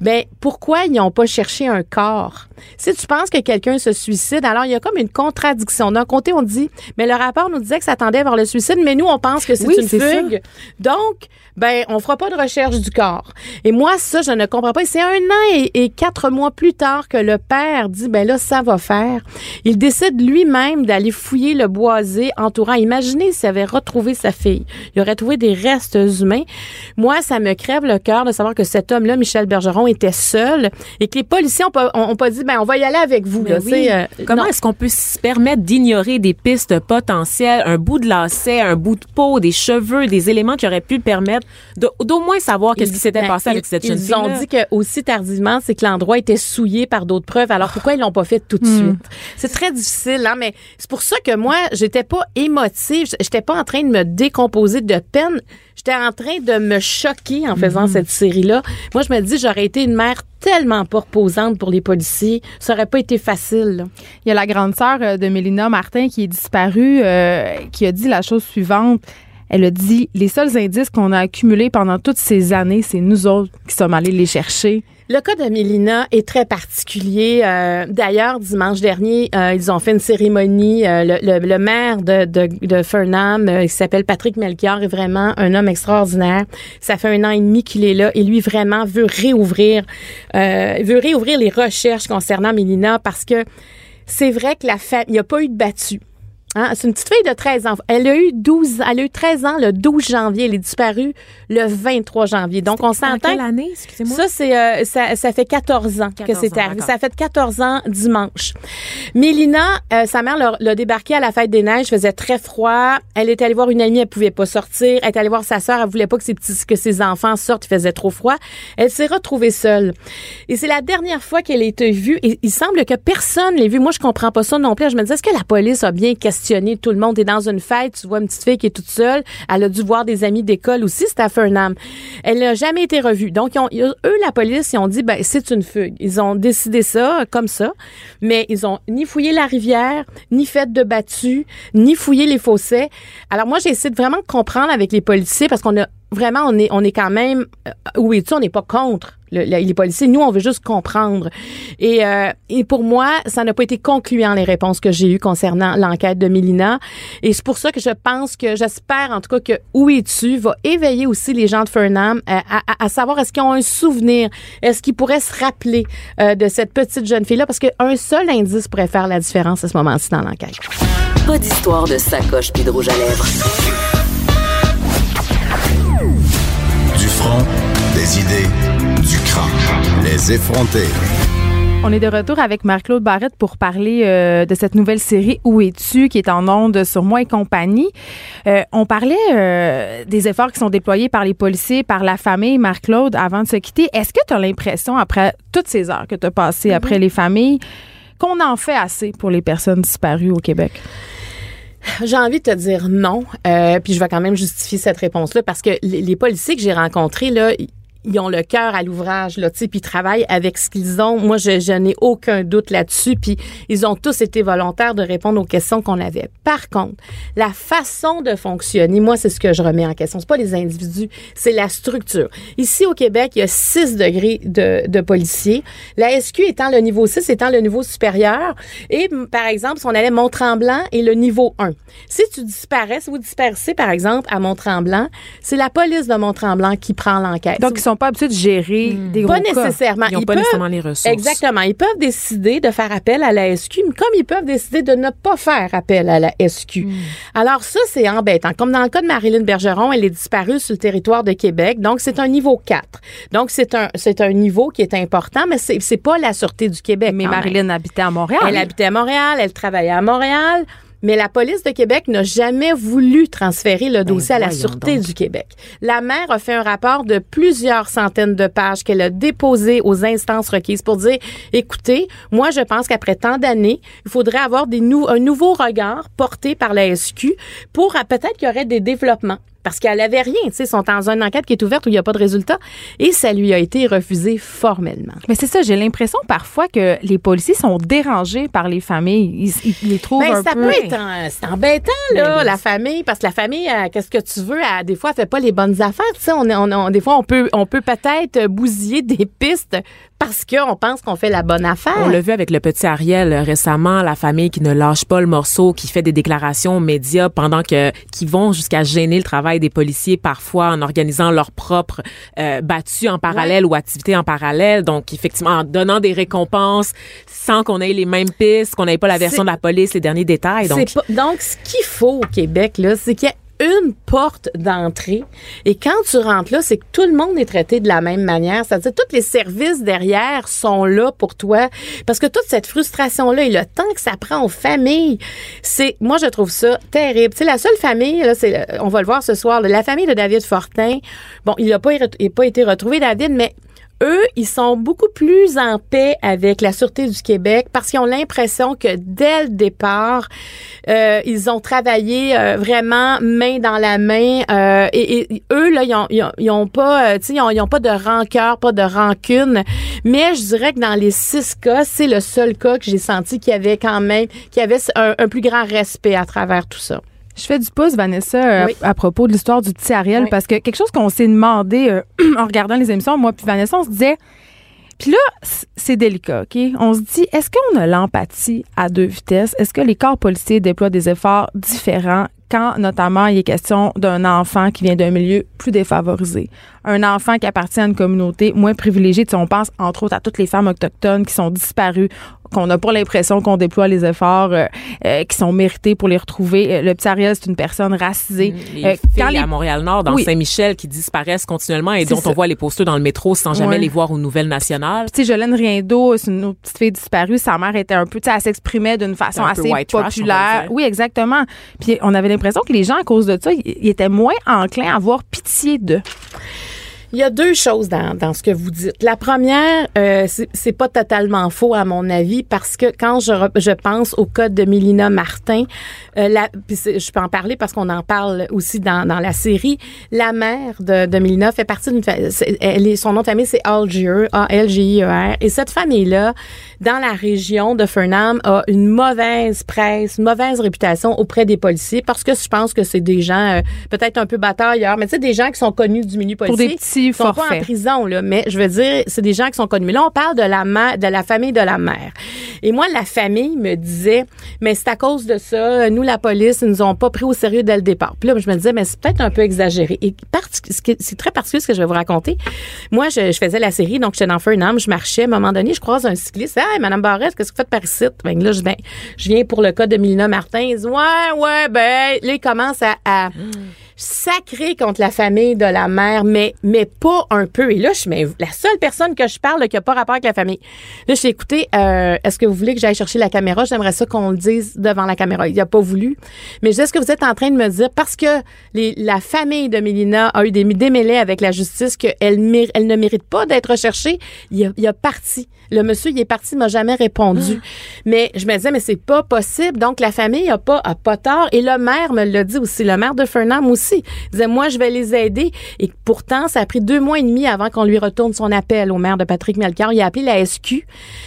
ben pourquoi ils n'ont pas cherché un corps? Si tu penses que quelqu'un se suicide, alors il y a comme une contradiction. D'un côté, on dit, mais le rapport nous disait que ça tendait vers le suicide, mais nous, on pense que c'est Oui, une ça. fugue. Donc, ben, on fera pas de recherche du corps. Et moi, ça, je ne comprends pas. C'est un an et, et quatre mois plus tard que le père dit, ben là, ça va faire. Il décide lui-même d'aller fouiller le boisé entourant. Imaginez s'il avait retrouvé sa fille. Il aurait trouvé des restes humains. Moi, ça me crève le cœur de savoir que cet homme-là, Michel Bergeron, était seul et que les policiers ont pas, ont, pas dit, ben, on va y aller avec vous. Là, oui. sais, euh, Comment est-ce qu'on peut se permettre d'ignorer des pistes potentielles, un bout de lacet, un bout de peau, des cheveux, des éléments qui auraient pu permettre d'au moins savoir qu'est-ce qui s'était Ben, passé avec ils- cette jeune Ils fille ont dit que aussi tardivement, c'est que l'endroit était souillé par d'autres preuves. Alors pourquoi ils l'ont pas fait tout de suite? C'est très difficile, hein, mais c'est pour ça que moi, j'étais pas émotive, j'étais pas en train de me décomposer de peine. J'étais en train de me choquer en faisant cette série-là. Moi, je me dis, j'aurais été une mère tellement pas reposante pour les policiers. Ça aurait pas été facile. là. Il y a la grande sœur euh, de Mélina Martin qui est disparue, euh, qui a dit la chose suivante. Elle a dit les seuls indices qu'on a accumulés pendant toutes ces années, c'est nous autres qui sommes allés les chercher. Le cas de Mélina est très particulier. Euh, D'ailleurs, dimanche dernier, euh, ils ont fait une cérémonie. Euh, le, maire de, de, de Fernam, euh, il s'appelle Patrick Melchior, est vraiment un homme extraordinaire. Ça fait un an et demi qu'il est là et lui vraiment veut réouvrir, euh, veut réouvrir les recherches concernant Mélina parce que c'est vrai que la famille, il n'y a pas eu de battu. Hein, c'est une petite fille de 13 ans. Elle a eu 12, elle a eu 13 ans le 12 janvier. Elle est disparue le 23 janvier. Donc, on En s'entend. quelle année, excusez-moi? Ça, c'est, euh, ça, ça fait 14 ans que 14 c'est ans, arrivé. Ça fait 14 ans dimanche. Mélina, euh, sa mère l'a- l'a débarqué à la fête des neiges, faisait très froid. Elle est allée voir une amie, elle pouvait pas sortir. Elle est allée voir sa sœur, elle voulait pas que ses petits, que ses enfants sortent, il faisait trop froid. Elle s'est retrouvée seule. Et c'est la dernière fois qu'elle a été vue. Et il semble que personne l'ait vue. Moi, je comprends pas ça non plus. Je me dis, est-ce que la police a bien questionné tout le monde? T'es dans une fête, tu vois une petite fille qui est toute seule. Elle a dû voir des amis d'école aussi, c'était à Fernam. Elle n'a jamais été revue. Donc, eux, la police, ils ont dit, ben, c'est une fugue. Ils ont décidé ça, comme ça. Mais ils ont ni fouillé la rivière, ni fait de battu, ni fouillé les fossés. Alors, moi, j'ai essayé de vraiment comprendre avec les policiers parce qu'on a vraiment, on est, on est quand même, euh, oui, tu on n'est pas contre le- le- les policiers. Nous, on veut juste comprendre. Et, euh, et pour moi, ça n'a pas été concluant les réponses que j'ai eues concernant l'enquête de Mélina. Et c'est pour ça que je pense que, j'espère en tout cas que Où es-tu va éveiller aussi les gens de Fernam euh, à, savoir est-ce qu'ils ont un souvenir, est-ce qu'ils pourraient se rappeler de cette petite jeune fille-là, parce qu'un seul indice pourrait faire la différence à ce moment-ci dans l'enquête. Pas d'histoire de sacoche puis de rouge à lèvres. Front, des idées, du crâne. Les effronter. On est de retour avec Marc-Claude Barrette pour parler euh, de cette nouvelle série Où es-tu qui est en onde sur moi et compagnie. Euh, on parlait euh, des efforts qui sont déployés par les policiers, par la famille. Marc-Claude, avant de se quitter, est-ce que tu as l'impression, après toutes ces heures que tu as passées Mm-hmm. après les familles, qu'on en fait assez pour les personnes disparues au Québec? J'ai envie de te dire non, euh, puis je vais quand même justifier cette réponse-là parce que les, les policiers que j'ai rencontrés là, ils- ont le cœur à l'ouvrage là, tu puis ils travaillent avec ce qu'ils ont. Moi, je, je n'ai aucun doute là-dessus. Puis ils ont tous été volontaires de répondre aux questions qu'on avait. Par contre, la façon de fonctionner, moi, c'est ce que je remets en question. C'est pas les individus, c'est la structure. Ici au Québec, il y a 6 degrés de, de policiers. La SQ étant le niveau 6, étant le niveau supérieur. Et par exemple, si on allait Mont-Tremblant et le niveau 1. Si tu disparais, si vous disparaissez par exemple à Mont-Tremblant, c'est la police de Mont-Tremblant qui prend l'enquête. Pas habitués de gérer des gros Pas cas. nécessairement. Ils ont pas nécessairement les ressources. Exactement. Ils peuvent décider de faire appel à la SQ, mais comme ils peuvent décider de ne pas faire appel à la SQ. Hmm. Alors ça, c'est embêtant. Comme dans le cas de Marilyn Bergeron, elle est disparue sur le territoire de Québec, donc c'est un niveau 4. Donc c'est un c'est un niveau qui est important, mais c'est c'est pas la sûreté du Québec. Mais même. Marilyn habitait à Montréal. Elle habitait à Montréal, elle travaillait à Montréal. Mais la police de Québec n'a jamais voulu transférer le dossier à la Sûreté donc. du Québec. La maire a fait un rapport de plusieurs centaines de pages qu'elle a déposé aux instances requises pour dire, écoutez, moi je pense qu'après tant d'années, il faudrait avoir des nou- un nouveau regard porté par la SQ pour ah, peut-être qu'il y aurait des développements. Parce qu'elle avait rien, tu sais, ils sont dans une enquête qui est ouverte où il n'y a pas de résultat. Et ça lui a été refusé formellement. Mais c'est ça, j'ai l'impression parfois que les policiers sont dérangés par les familles. Ils, ils les trouvent Ben, un ça peu... peut être en- c'est embêtant là la famille parce que la famille euh, qu'est-ce que tu veux elle, des fois elle fait pas les bonnes affaires tu sais on, on- des fois on peut on peut peut-être bousiller des <laughs> pistes parce qu'on pense qu'on fait la bonne affaire. On l'a vu avec le petit Ariel euh, récemment, la famille qui ne lâche pas le morceau, qui fait des déclarations aux médias pendant que qui vont jusqu'à gêner le travail des policiers parfois en organisant leur propre euh, battues en parallèle ou activités en parallèle. Donc effectivement en donnant des récompenses sans qu'on ait les mêmes pistes, qu'on n'ait pas la version de la police, les derniers détails. Donc pas- donc, ce qu'il faut au Québec, là, c'est qu'il y a une porte d'entrée. Et quand tu rentres là, c'est que tout le monde est traité de la même manière. C'est-à-dire, tous les services derrière sont là pour toi. Parce que toute cette frustration-là et le temps que ça prend aux familles, c'est, moi, je trouve ça terrible. Sais, la seule famille, là, c'est, on va le voir ce soir, la famille de David Fortin. Bon, il n'a pas, pas été retrouvé, David, mais eux, ils sont beaucoup plus en paix avec la Sûreté du Québec parce qu'ils ont l'impression que dès le départ, euh, ils ont travaillé euh, vraiment main dans la main. euh, et, eux, là, ils ont, ils ont, pas, euh, tu sais, ils ont, pas de rancœur, pas de rancune. Mais je dirais que dans les six cas, c'est le seul cas que j'ai senti qu'il y avait quand même, qu'il y avait un plus grand respect à travers tout ça. Je fais du pouce, Vanessa, euh, Oui. à, à propos de l'histoire du petit Ariel, Oui. parce que quelque chose qu'on s'est demandé euh, <clears throat> en regardant les émissions, moi puis Vanessa, on se disait, puis là, c'est délicat, OK? On se dit, est-ce qu'on a l'empathie à deux vitesses? Est-ce que les corps policiers déploient des efforts différents quand, notamment, il est question d'un enfant qui vient d'un milieu plus défavorisé? Un enfant qui appartient à une communauté moins privilégiée. Tu sais, on pense, entre autres, à toutes les femmes autochtones qui sont disparues, qu'on n'a pas l'impression qu'on déploie les efforts euh, euh, qui sont mérités pour les retrouver. Euh, Le petit Ariel, c'est une personne racisée. les Euh, filles à Montréal-Nord, dans Oui. Saint-Michel, qui disparaissent continuellement et dont ça. on voit les posters dans le métro sans jamais Ouais. les voir aux nouvelles nationales. tu sais, Jolène Riendo, c'est une autre petite fille disparue. Sa mère était un peu, tu sais, elle s'exprimait d'une façon assez trash, populaire. oui, exactement. Puis on avait l'impression que les gens, à cause de ça, ils étaient moins enclins à avoir pitié d'eux. Il y a deux choses dans, dans ce que vous dites. La première, euh, c'est- pas totalement faux à mon avis parce que quand je, je pense au cas de Mélina Martin, euh, la, je peux en parler parce qu'on en parle aussi dans, dans la série. La mère de, de Mélina fait partie d'une elle est son nom de famille c'est Algier, A L G I E R et cette famille là dans la région de Fernam a une mauvaise presse, une mauvaise réputation auprès des policiers parce que je pense que c'est des gens euh, peut-être un peu batailleurs, mais tu sais des gens qui sont connus du milieu Pour policier des petits ils sont pas en prison, là, mais je veux dire, c'est des gens qui sont connus. Mais là, on parle de la mère, de la famille de la mère. Et moi, la famille me disait, mais c'est à cause de ça, nous, la police, ils nous ont pas pris au sérieux dès le départ. Puis là, je me disais, mais c'est peut-être un peu exagéré. Et c'est très particulier ce que je vais vous raconter. Moi, je, je faisais la série, donc j'étais dans Fernam, je marchais. À un moment donné, je croise un cycliste. Hey, Madame Barrette, qu'est-ce que vous faites par ici? Ben là, je, ben, je viens pour le cas de Mélina Martin. Ouais, ouais, ben, là, il commence à, à- sacré contre la famille de la mère, mais, mais pas un peu. Et là, je suis la seule personne que je parle là, qui a pas rapport avec la famille. Là, je suis écoutez, euh, est-ce que vous voulez que j'aille chercher la caméra? J'aimerais ça qu'on le dise devant la caméra. Il a pas voulu. Mais je dis, est-ce que vous êtes en train de me dire, parce que les, la famille de Mélina a eu des démêlés avec la justice, qu'elle elle ne mérite pas d'être recherchée, il a, il a parti. Le monsieur, il est parti, il m'a jamais répondu. Mais je me disais, mais c'est pas possible. Donc, la famille a pas, a pas tort. Et le maire me l'a dit aussi. Le maire de Fernand aussi. Il disait, moi, je vais les aider. Et pourtant, ça a pris deux mois et demi avant qu'on lui retourne son appel au maire de Patrick Melchior. Il a appelé la SQ.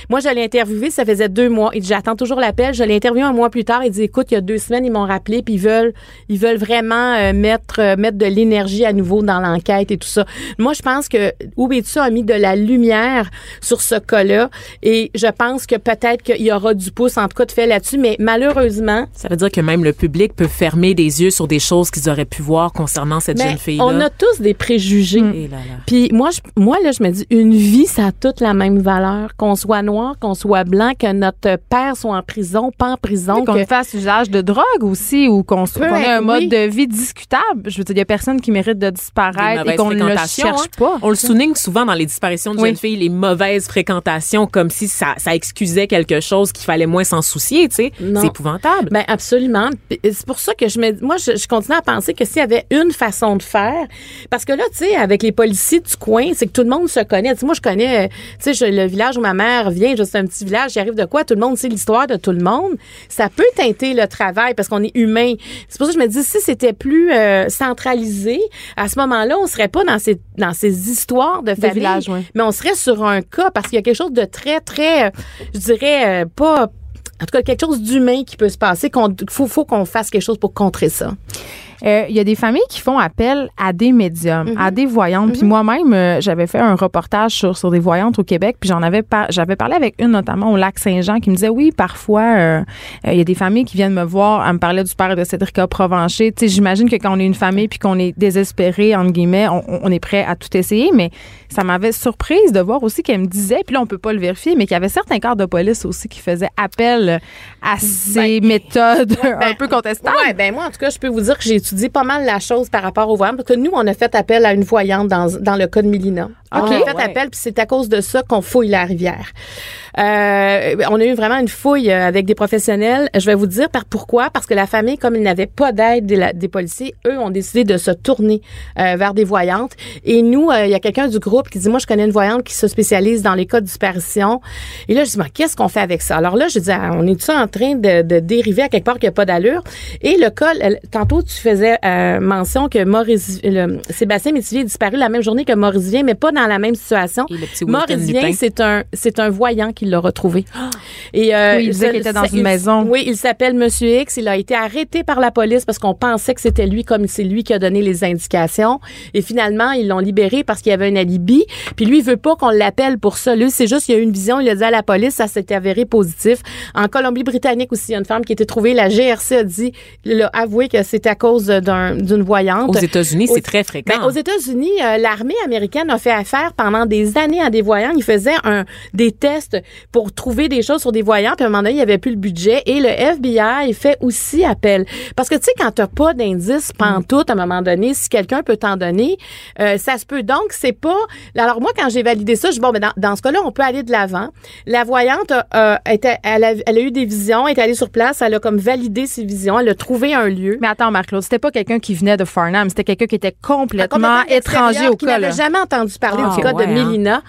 Moi, je l'ai interviewé, ça faisait deux mois. Il dit, j'attends toujours l'appel. Je l'ai interviewé un mois plus tard. Il dit, écoute, il y a deux semaines, ils m'ont rappelé, puis ils veulent, ils veulent vraiment euh, mettre, euh, mettre de l'énergie à nouveau dans l'enquête et tout ça. Moi, je pense que Oubitu a mis de la lumière sur ce cas-là. Et je pense que peut-être qu'il y aura du pouce, en tout cas, de fait là-dessus. Mais malheureusement. Ça veut dire que même le public peut fermer des yeux sur des choses qu'ils auraient pu voir concernant cette mais jeune fille-là. On a tous des préjugés. Et là, là. Puis moi, je, moi là, je me dis, une vie, ça a toute la même valeur. Qu'on soit noir, qu'on soit blanc, que notre père soit en prison, pas en prison. Qu'on que- fasse usage de drogue aussi ou qu'on qu'on ait un mode oui. de vie discutable. Je veux dire, il y a personne qui mérite de disparaître et qu'on ne le cherche hein. pas. On le souligne souvent dans les disparitions de Oui. jeunes filles, les mauvaises fréquentations, comme si ça, ça excusait quelque chose qu'il fallait moins s'en soucier, tu sais. C'est épouvantable. Ben absolument. C'est pour ça que je me, moi, je, je continue à penser que s'il y avait une façon de faire, parce que là, tu sais, avec les policiers du coin, c'est que tout le monde se connaît. Tu sais, moi, je connais, euh, tu sais, le village où ma mère vient, juste un petit village, j'y arrive de quoi, tout le monde sait l'histoire de tout le monde. Ça peut teinter le travail parce qu'on est humain. C'est pour ça que je me dis, si c'était plus euh, centralisé, à ce moment-là, on serait pas dans ces dans ces histoires de famille, villages, ouais. mais on serait sur un cas parce qu'il y a quelque chose de très, très, euh, je dirais, pas en tout cas, quelque chose d'humain qui peut se passer. Qu'on faut, faut qu'on fasse quelque chose pour contrer ça. Euh, Il y a des familles qui font appel à des médiums, Mhm. à des voyantes. Puis moi-même, euh, j'avais fait un reportage sur, sur des voyantes au Québec. Puis j'en avais par- j'avais parlé avec une notamment au lac Saint-Jean qui me disait oui, parfois euh, euh, il y a des familles qui viennent me voir. Elle me parlait du père de Cédric Provencher. Tu sais, j'imagine que quand on est une famille puis qu'on est désespéré entre guillemets, on, on est prêt à tout essayer. Mais ça m'avait surprise de voir aussi qu'elle me disait, puis là on peut pas le vérifier, mais qu'il y avait certains corps de police aussi qui faisaient appel à ces méthodes <laughs> un ben, peu contestables. Ouais, ben moi, en tout cas, je peux vous dire que j'ai étudié pas mal la chose par rapport aux voyantes. Parce que nous, on a fait appel à une voyante dans, dans le cas de Mélina. OK. On a fait Ouais. appel, puis c'est à cause de ça qu'on fouille la rivière. Euh, on a eu vraiment une fouille euh, avec des professionnels. Je vais vous dire par pourquoi. Parce que la famille, comme ils n'avaient pas d'aide des, policiers, eux ont décidé de se tourner euh, vers des voyantes. Et nous, euh, il y a quelqu'un du groupe qui dit, moi, je connais une voyante qui se spécialise dans les cas de disparition. Et là, je dis, mais qu'est-ce qu'on fait avec ça? Alors là, je dis, ah, on est-tu en train de, de dériver à quelque part qui n'a pas d'allure? Et le cas, tantôt, tu faisais euh, mention que Maurice, le, Sébastien Métivier est disparu la même journée que Maurice Vien, mais pas dans la même situation. Lupin. c'est un, c'est un voyant qui l'a retrouvé. Et, euh, Oui, il disait qu'il était dans une il- maison. Oui, il s'appelle Monsieur X. Il a été arrêté par la police parce qu'on pensait que c'était lui, comme c'est lui qui a donné les indications. Et finalement, ils l'ont libéré parce qu'il y avait un alibi. Puis lui, il veut pas qu'on l'appelle pour ça. Lui, c'est juste qu'il y a eu une vision. Il a dit à la police, ça s'est avéré positif. En Colombie-Britannique aussi, il y a une femme qui a été trouvée. La GRC a dit, il a avoué que c'était à cause d'un- d'une voyante. Aux États-Unis, c'est très fréquent. Ben, aux États-Unis, euh, l'armée américaine a fait affaire pendant des années à des voyants. Ils faisaient un, des tests pour trouver des choses sur des voyants. Puis à un moment donné, il n'y avait plus le budget. Et le FBI fait aussi appel. Parce que tu sais, quand t'as pas d'indice pantoute, à un moment donné, si quelqu'un peut t'en donner, euh, ça se peut. Donc, c'est pas... Alors moi, quand j'ai validé ça, je dis, bon, ben, dans, dans ce cas-là, on peut aller de l'avant. La voyante, euh, était, elle, a, elle a eu des visions, elle est allée sur place, elle a comme validé ses visions, elle a trouvé un lieu. Mais attends, Marc-Claude, c'était pas quelqu'un qui venait de Farnham, c'était quelqu'un qui était complètement, complètement étranger au qui cas. n'avait là. jamais entendu parler Ah, du cas ouais, de hein. Mélina.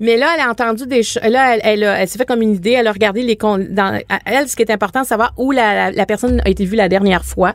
Mais là, elle a entendu des choses. Là, elle, elle, a- elle s'est fait comme une idée. Elle a regardé les con- dans elle. Ce qui est important, c'est savoir où la, la, la personne a été vue la dernière fois.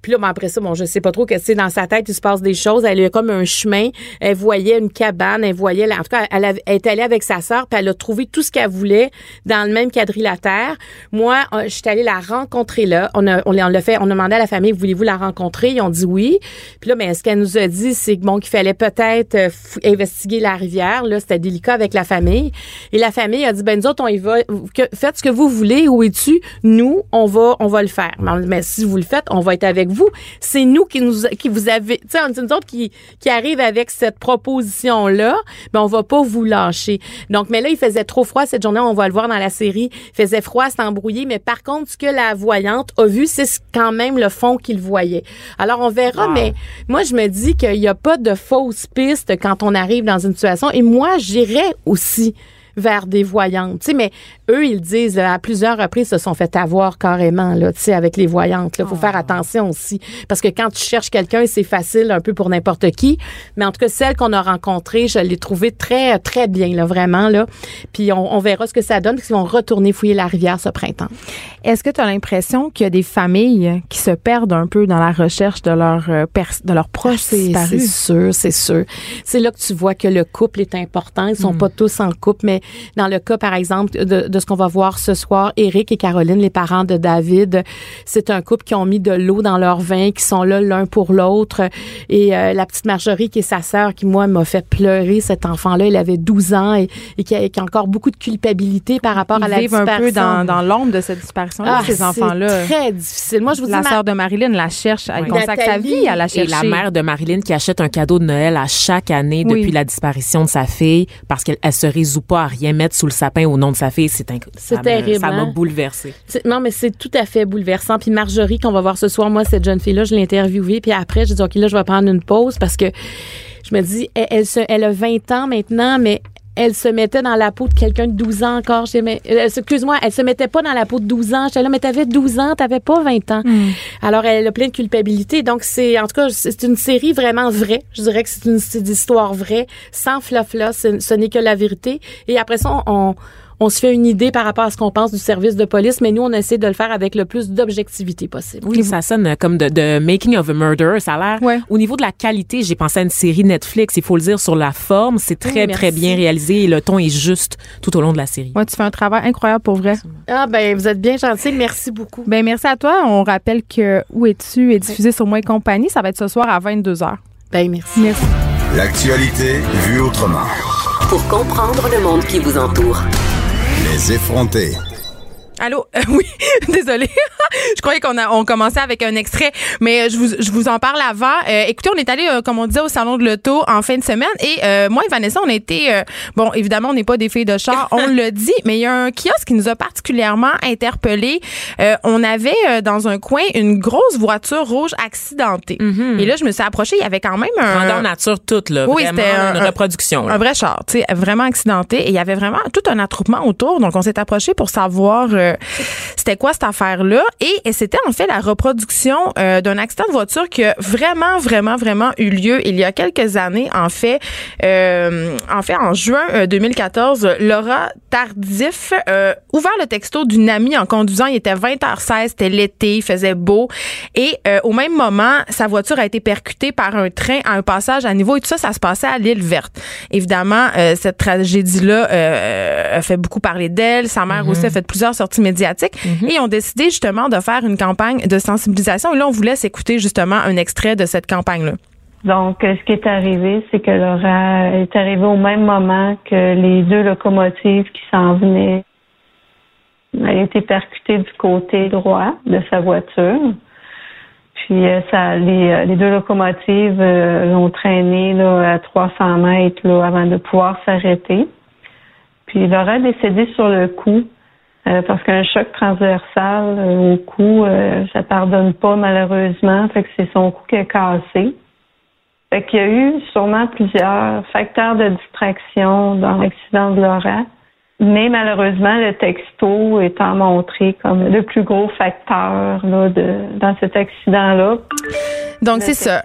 Puis là, ben, après ça, bon, je sais pas trop que c'est dans sa tête, il se passe des choses. Elle a comme un chemin. Elle voyait une cabane. Elle voyait. en tout cas, elle, est allée avec sa sœur. Puis elle a trouvé tout ce qu'elle voulait dans le même quadrilatère. Moi, euh, je suis allée la rencontrer là. On a, on l'a fait. On a demandé à la famille, voulez-vous la rencontrer? Ils ont dit oui. Puis là, ben, ce qu'elle nous a dit, c'est que bon, qu'il fallait peut-être euh, investiguer naviguer la rivière. Là, c'était délicat avec la famille. Et la famille a dit, ben nous autres, on y va. Que, faites ce que vous voulez. Où es-tu? Nous, on va, on va le faire. Mais, mais si vous le faites, on va être avec vous. C'est nous qui nous, qui vous avez, tu sais, nous autres qui, qui arrive avec cette proposition-là. Ben, on va pas vous lâcher. Donc, mais là, il faisait trop froid cette journée. On va le voir dans la série. Il faisait froid, c'est embrouillé. Mais par contre, ce que la voyante a vu, c'est quand même le fond qu'il voyait. Alors, on verra. Mais moi, je me dis qu'il y a pas de fausses pistes quand on arrive dans une situation. Et moi, j'irais aussi vers des voyantes. Tu sais, mais eux, ils disent à plusieurs reprises se sont fait avoir carrément là, tu sais, avec les voyantes. Il faut faire attention aussi parce que quand tu cherches quelqu'un, c'est facile un peu pour n'importe qui. Mais en tout cas, celle qu'on a rencontrée, je l'ai trouvée très très bien là, vraiment là. Puis on, verra ce que ça donne qu'ils vont retourner fouiller la rivière ce printemps. Est-ce que tu as l'impression qu'il y a des familles qui se perdent un peu dans la recherche de leur de leurs proches ah, C'est sûr, c'est sûr. C'est là que tu vois que le couple est important. Ils sont pas tous en couple, mais dans le cas, par exemple, de, de ce qu'on va voir ce soir, Eric et Caroline, les parents de David, c'est un couple qui ont mis de l'eau dans leur vin, qui sont là l'un pour l'autre. Et euh, la petite Marjorie, qui est sa sœur, qui, moi, m'a fait pleurer, cet enfant-là, il avait 12 ans et, qui, a, qui, a, encore beaucoup de culpabilité par rapport à la vivent un peu dans, dans l'ombre de cette disparition-là, ah, ces enfants-là. C'est très difficile. Moi, je vous la dis, sœur de Marilyn la cherche, elle consacre sa vie à la chercher. Et la mère de Marilyn qui achète un cadeau de Noël à chaque année depuis la disparition de sa fille parce qu'elle se résout pas à rien mettre sous le sapin au nom de sa fille, c'est C'est terrible. Ça m'a hein? bouleversée. Non, mais c'est tout à fait bouleversant. Puis Marjorie, qu'on va voir ce soir, moi, cette jeune fille-là, je l'ai interviewée. Puis après, je dis, OK, là, je vais prendre une pause parce que je me dis, elle, elle, elle a 20 ans maintenant, mais elle se mettait dans la peau de quelqu'un de 12 ans encore. Euh, excuse-moi, elle se mettait pas dans la peau de 12 ans. J'étais là, mais t'avais 12 ans, t'avais pas 20 ans. Hmm. Alors, elle a plein de culpabilité. Donc, c'est, en tout cas, c'est une série vraiment vraie. Je dirais que c'est une, histoire vraie, sans flafla. Ce n'est que la vérité. Et après ça, on on se fait une idée par rapport à ce qu'on pense du service de police, mais nous, on essaie de le faire avec le plus d'objectivité possible. Oui, ça sonne comme de, Making of a Murder. Ça a l'air. Au niveau de la qualité, j'ai pensé à une série Netflix. Il faut le dire sur la forme, c'est très très bien réalisé et le ton est juste tout au long de la série. Ouais, tu fais un travail incroyable pour vrai. Ah ben, vous êtes bien gentil. Merci beaucoup. Ben merci à toi. On rappelle que Où es-tu est diffusé sur Moi et compagnie. Ça va être ce soir à 22 h. Ben merci. Merci. L'actualité vue autrement. Pour comprendre le monde qui vous entoure. Les effronter. Allô? <laughs> Euh, oui, <laughs> désolée. <laughs> je croyais qu'on a on commençait avec un extrait, mais je vous, je vous en parle avant. Euh, écoutez, on est allé, euh, comme on disait, au salon de l'auto en fin de semaine et moi et Vanessa, on a été, bon, évidemment, on n'est pas des filles de char, on le dit, mais il y a un kiosque qui nous a particulièrement interpellés. on avait dans un coin une grosse voiture rouge accidentée. Mm-hmm. Et là, je me suis approchée, il y avait quand même un... Grandeur nature toute, là. Oui, c'était une reproduction. Un vrai char, tu sais, vraiment accidenté. Et il y avait vraiment tout un attroupement autour. Donc, on s'est approché pour savoir c'était quoi cette affaire-là? Et, c'était en fait la reproduction euh, d'un accident de voiture qui a vraiment, vraiment, vraiment eu lieu il y a quelques années. En fait, euh, en fait, en juin 2014, euh, Laura Tardif ouvert le texto d'une amie en conduisant. Il était 20h16, c'était l'été, il faisait beau. Et au même moment, sa voiture a été percutée par un train à un passage à niveau. Et tout ça, ça se passait à l'île verte. Évidemment, cette tragédie-là a fait beaucoup parler d'elle. Sa mère aussi a fait plusieurs sorties médiatiques. Mhm. Et ils ont décidé justement de faire une campagne de sensibilisation. Et là, on vous laisse écouter justement un extrait de cette campagne-là. Donc, euh, ce qui est arrivé, c'est que Laura est arrivée au même moment que les deux locomotives qui s'en venaient. Elle a été percutée du côté droit de sa voiture. Puis euh, ça, les, euh, les, deux locomotives l'ont traînée là, à 300 mètres là, avant de pouvoir s'arrêter. Puis Laura est décédée sur le coup. Euh, parce qu'un choc transversal euh, au cou, euh, ça pardonne pas malheureusement. Fait que c'est son cou qui est cassé. Fait qu'il y a eu sûrement plusieurs facteurs de distraction dans l'accident de Laura. Mais malheureusement, le texto étant montré comme le plus gros facteur là, de, dans cet accident-là. Donc, c'est ça.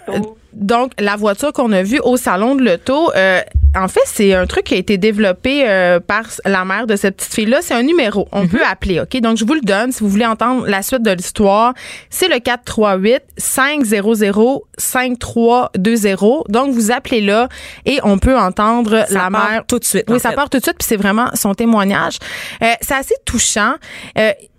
Donc, la voiture qu'on a vue au salon de l'auto, euh, en fait, c'est un truc qui a été développé euh, par la mère de cette petite fille-là. C'est un numéro. On peut appeler, OK? Donc, je vous le donne si vous voulez entendre la suite de l'histoire. C'est le 438-500-5320. Donc, vous appelez là et on peut entendre ça la part mère. tout de suite. Oui, ça part tout de suite, puis c'est vraiment son témoignage. Euh, c'est assez touchant.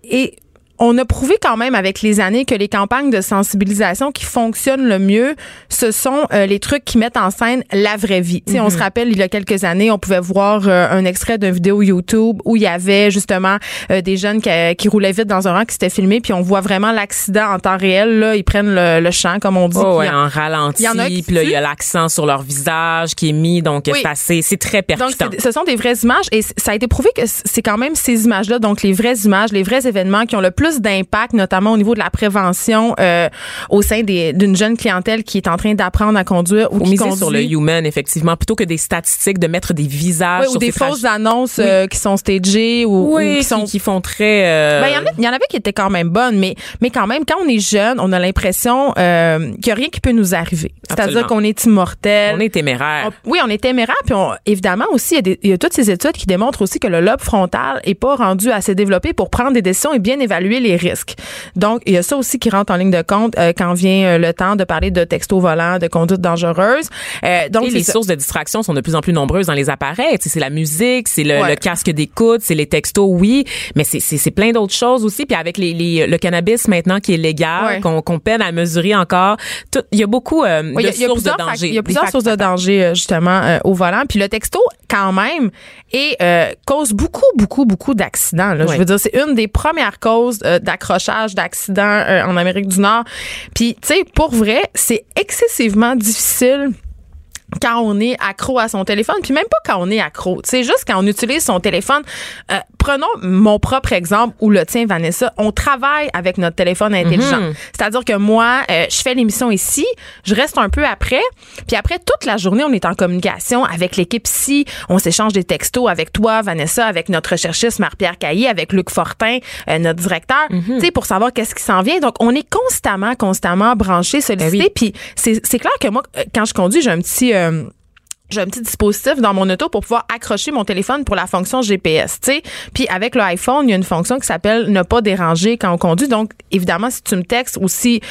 et on a prouvé quand même avec les années que les campagnes de sensibilisation qui fonctionnent le mieux, ce sont euh, les trucs qui mettent en scène la vraie vie. Sais, On se rappelle, il y a quelques années, on pouvait voir euh, un extrait d'une vidéo YouTube où il y avait justement euh, des jeunes qui, qui, roulaient vite dans un rang qui s'étaient filmés, puis on voit vraiment l'accident en temps réel. Là, ils prennent le, le champ, comme on dit. Oh, ouais, en ralenti. Puis là, il y a l'accent sur leur visage qui est mis, donc c'est assez, c'est très percutant. Donc, ce sont des vraies images et ça a été prouvé que c'est quand même ces images-là, donc les vraies images, les vrais événements qui ont le plus d'impact, notamment au niveau de la prévention euh, au sein d'une jeune clientèle qui est en train d'apprendre à conduire ou qui conduit. sur le human, effectivement, plutôt que des statistiques, de mettre des visages ou des fausses annonces euh, qui sont stagées ou, qui, sont qui font très. Euh, ben, il y, en avait qui étaient quand même bonnes, mais mais quand même, quand on est jeune, on a l'impression qu'il n'y a rien qui peut nous arriver. C'est-à-dire qu'on est immortel. On est téméraire. oui, on est téméraire, puis on, évidemment aussi, il y, a des, il y a toutes ces études qui démontrent aussi que le lobe frontal est pas rendu assez développé pour prendre des décisions et bien évaluer les risques. Donc, il y a ça aussi qui rentre en ligne de compte euh, quand vient euh, le temps de parler de texto volant, de conduite dangereuse. Euh, donc, les sources de distraction sont de plus en plus nombreuses dans les appareils. C'est la musique, c'est le, casque d'écoute, c'est les textos, oui, mais c'est plein d'autres choses aussi. Puis avec les, les, le cannabis maintenant qui est légal, qu'on peine à mesurer encore, il y a beaucoup de sources de danger. Il y a plusieurs sources de danger justement au volant. Puis le texto, quand même, et cause beaucoup, beaucoup, beaucoup d'accidents. Je veux dire, c'est une des premières causes euh, d'accrochage, d'accidents euh, en Amérique du Nord. Puis, tu sais, pour vrai, c'est excessivement difficile quand on est accro à son téléphone, puis même pas quand on est accro. C'est juste quand on utilise son téléphone. Euh, prenons mon propre exemple ou le tien, Vanessa. On travaille avec notre téléphone intelligent. Mhm. C'est-à-dire que moi, euh, je fais l'émission ici, je reste un peu après, puis après toute la journée, on est en communication avec l'équipe ici, on s'échange des textos avec toi, Vanessa, avec notre recherchiste Marie-Pierre Caillé, avec Luc Fortin, euh, notre directeur, tu sais, pour savoir qu'est-ce qui s'en vient. Donc, on est constamment, constamment branché, sollicité. Ben puis c'est clair que moi, quand je conduis, j'ai un petit euh, j'ai un petit dispositif dans mon auto pour pouvoir accrocher mon téléphone pour la fonction GPS, tu sais. Puis avec l'iPhone, il y a une fonction qui s'appelle ne pas déranger quand on conduit. Donc évidemment, si tu me textes ou si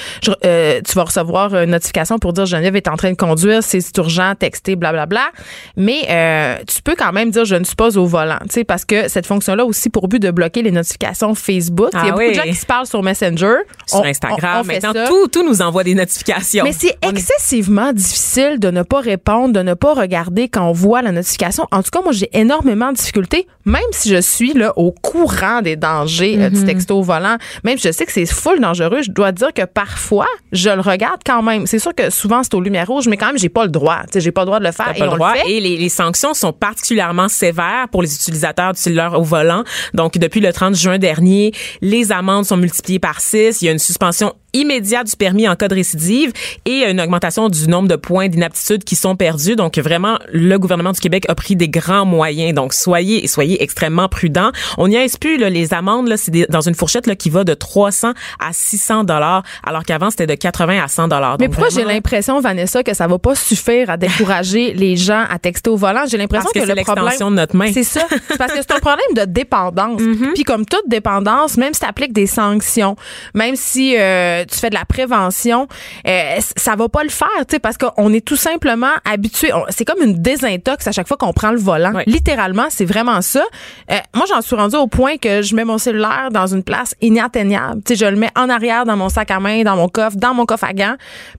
euh, tu vas recevoir une notification pour dire Geneviève est en train de conduire, c'est urgent, texter, blablabla. Bla, bla. Mais euh, tu peux quand même dire je ne suis pas au volant, tu sais, parce que cette fonction-là aussi pour but de bloquer les notifications Facebook. il y a ah beaucoup de gens qui se parlent sur Messenger, sur Instagram. Maintenant, tout, tout nous envoie des notifications. Mais c'est excessivement difficile de ne pas répondre, de ne pas regarder quand on voit la notification. En tout cas, moi, j'ai énormément de difficultés, même si je suis là au courant des dangers euh, du mhm. texto au volant, même si je sais que c'est full dangereux, je dois dire que parfois, je le regarde quand même. C'est sûr que souvent, c'est aux lumières rouges, mais quand même, j'ai pas le droit. j'ai pas le droit de le faire. Et, on le fait. et les, les, sanctions sont particulièrement sévères pour les utilisateurs du cellulaire au volant. Donc, depuis le 30 juin dernier, les amendes sont multipliées par 6. Il y a une suspension immédiate du permis en cas de récidive et une augmentation du nombre de points d'inaptitude qui sont perdus. Donc vraiment, le gouvernement du Québec a pris des grands moyens. Donc soyez et soyez extrêmement prudents. On n'y a plus là, les amendes là, c'est dans une fourchette là, qui va de 300 à 600 dollars, alors qu'avant c'était de 80 à 100 dollars. Mais pourquoi j'ai l'impression, Vanessa, que ça va pas suffire à décourager <laughs> les gens à texter au volant? J'ai l'impression que, que le problème, de notre main. c'est ça, c'est parce que c'est un problème de dépendance. <laughs> Mm-hmm. Puis comme toute dépendance, même si tu appliques des sanctions, même si euh, tu fais de la prévention, euh, ça va pas le faire, tu sais, parce qu'on est tout simplement habitué. C'est comme une désintox à chaque fois qu'on prend le volant. Littéralement, c'est vraiment ça. Euh, moi, j'en suis rendue au point que je mets mon cellulaire dans une place inatteignable. Tu sais, je le mets en arrière dans mon sac à main, dans mon coffre, dans mon coffre à gants,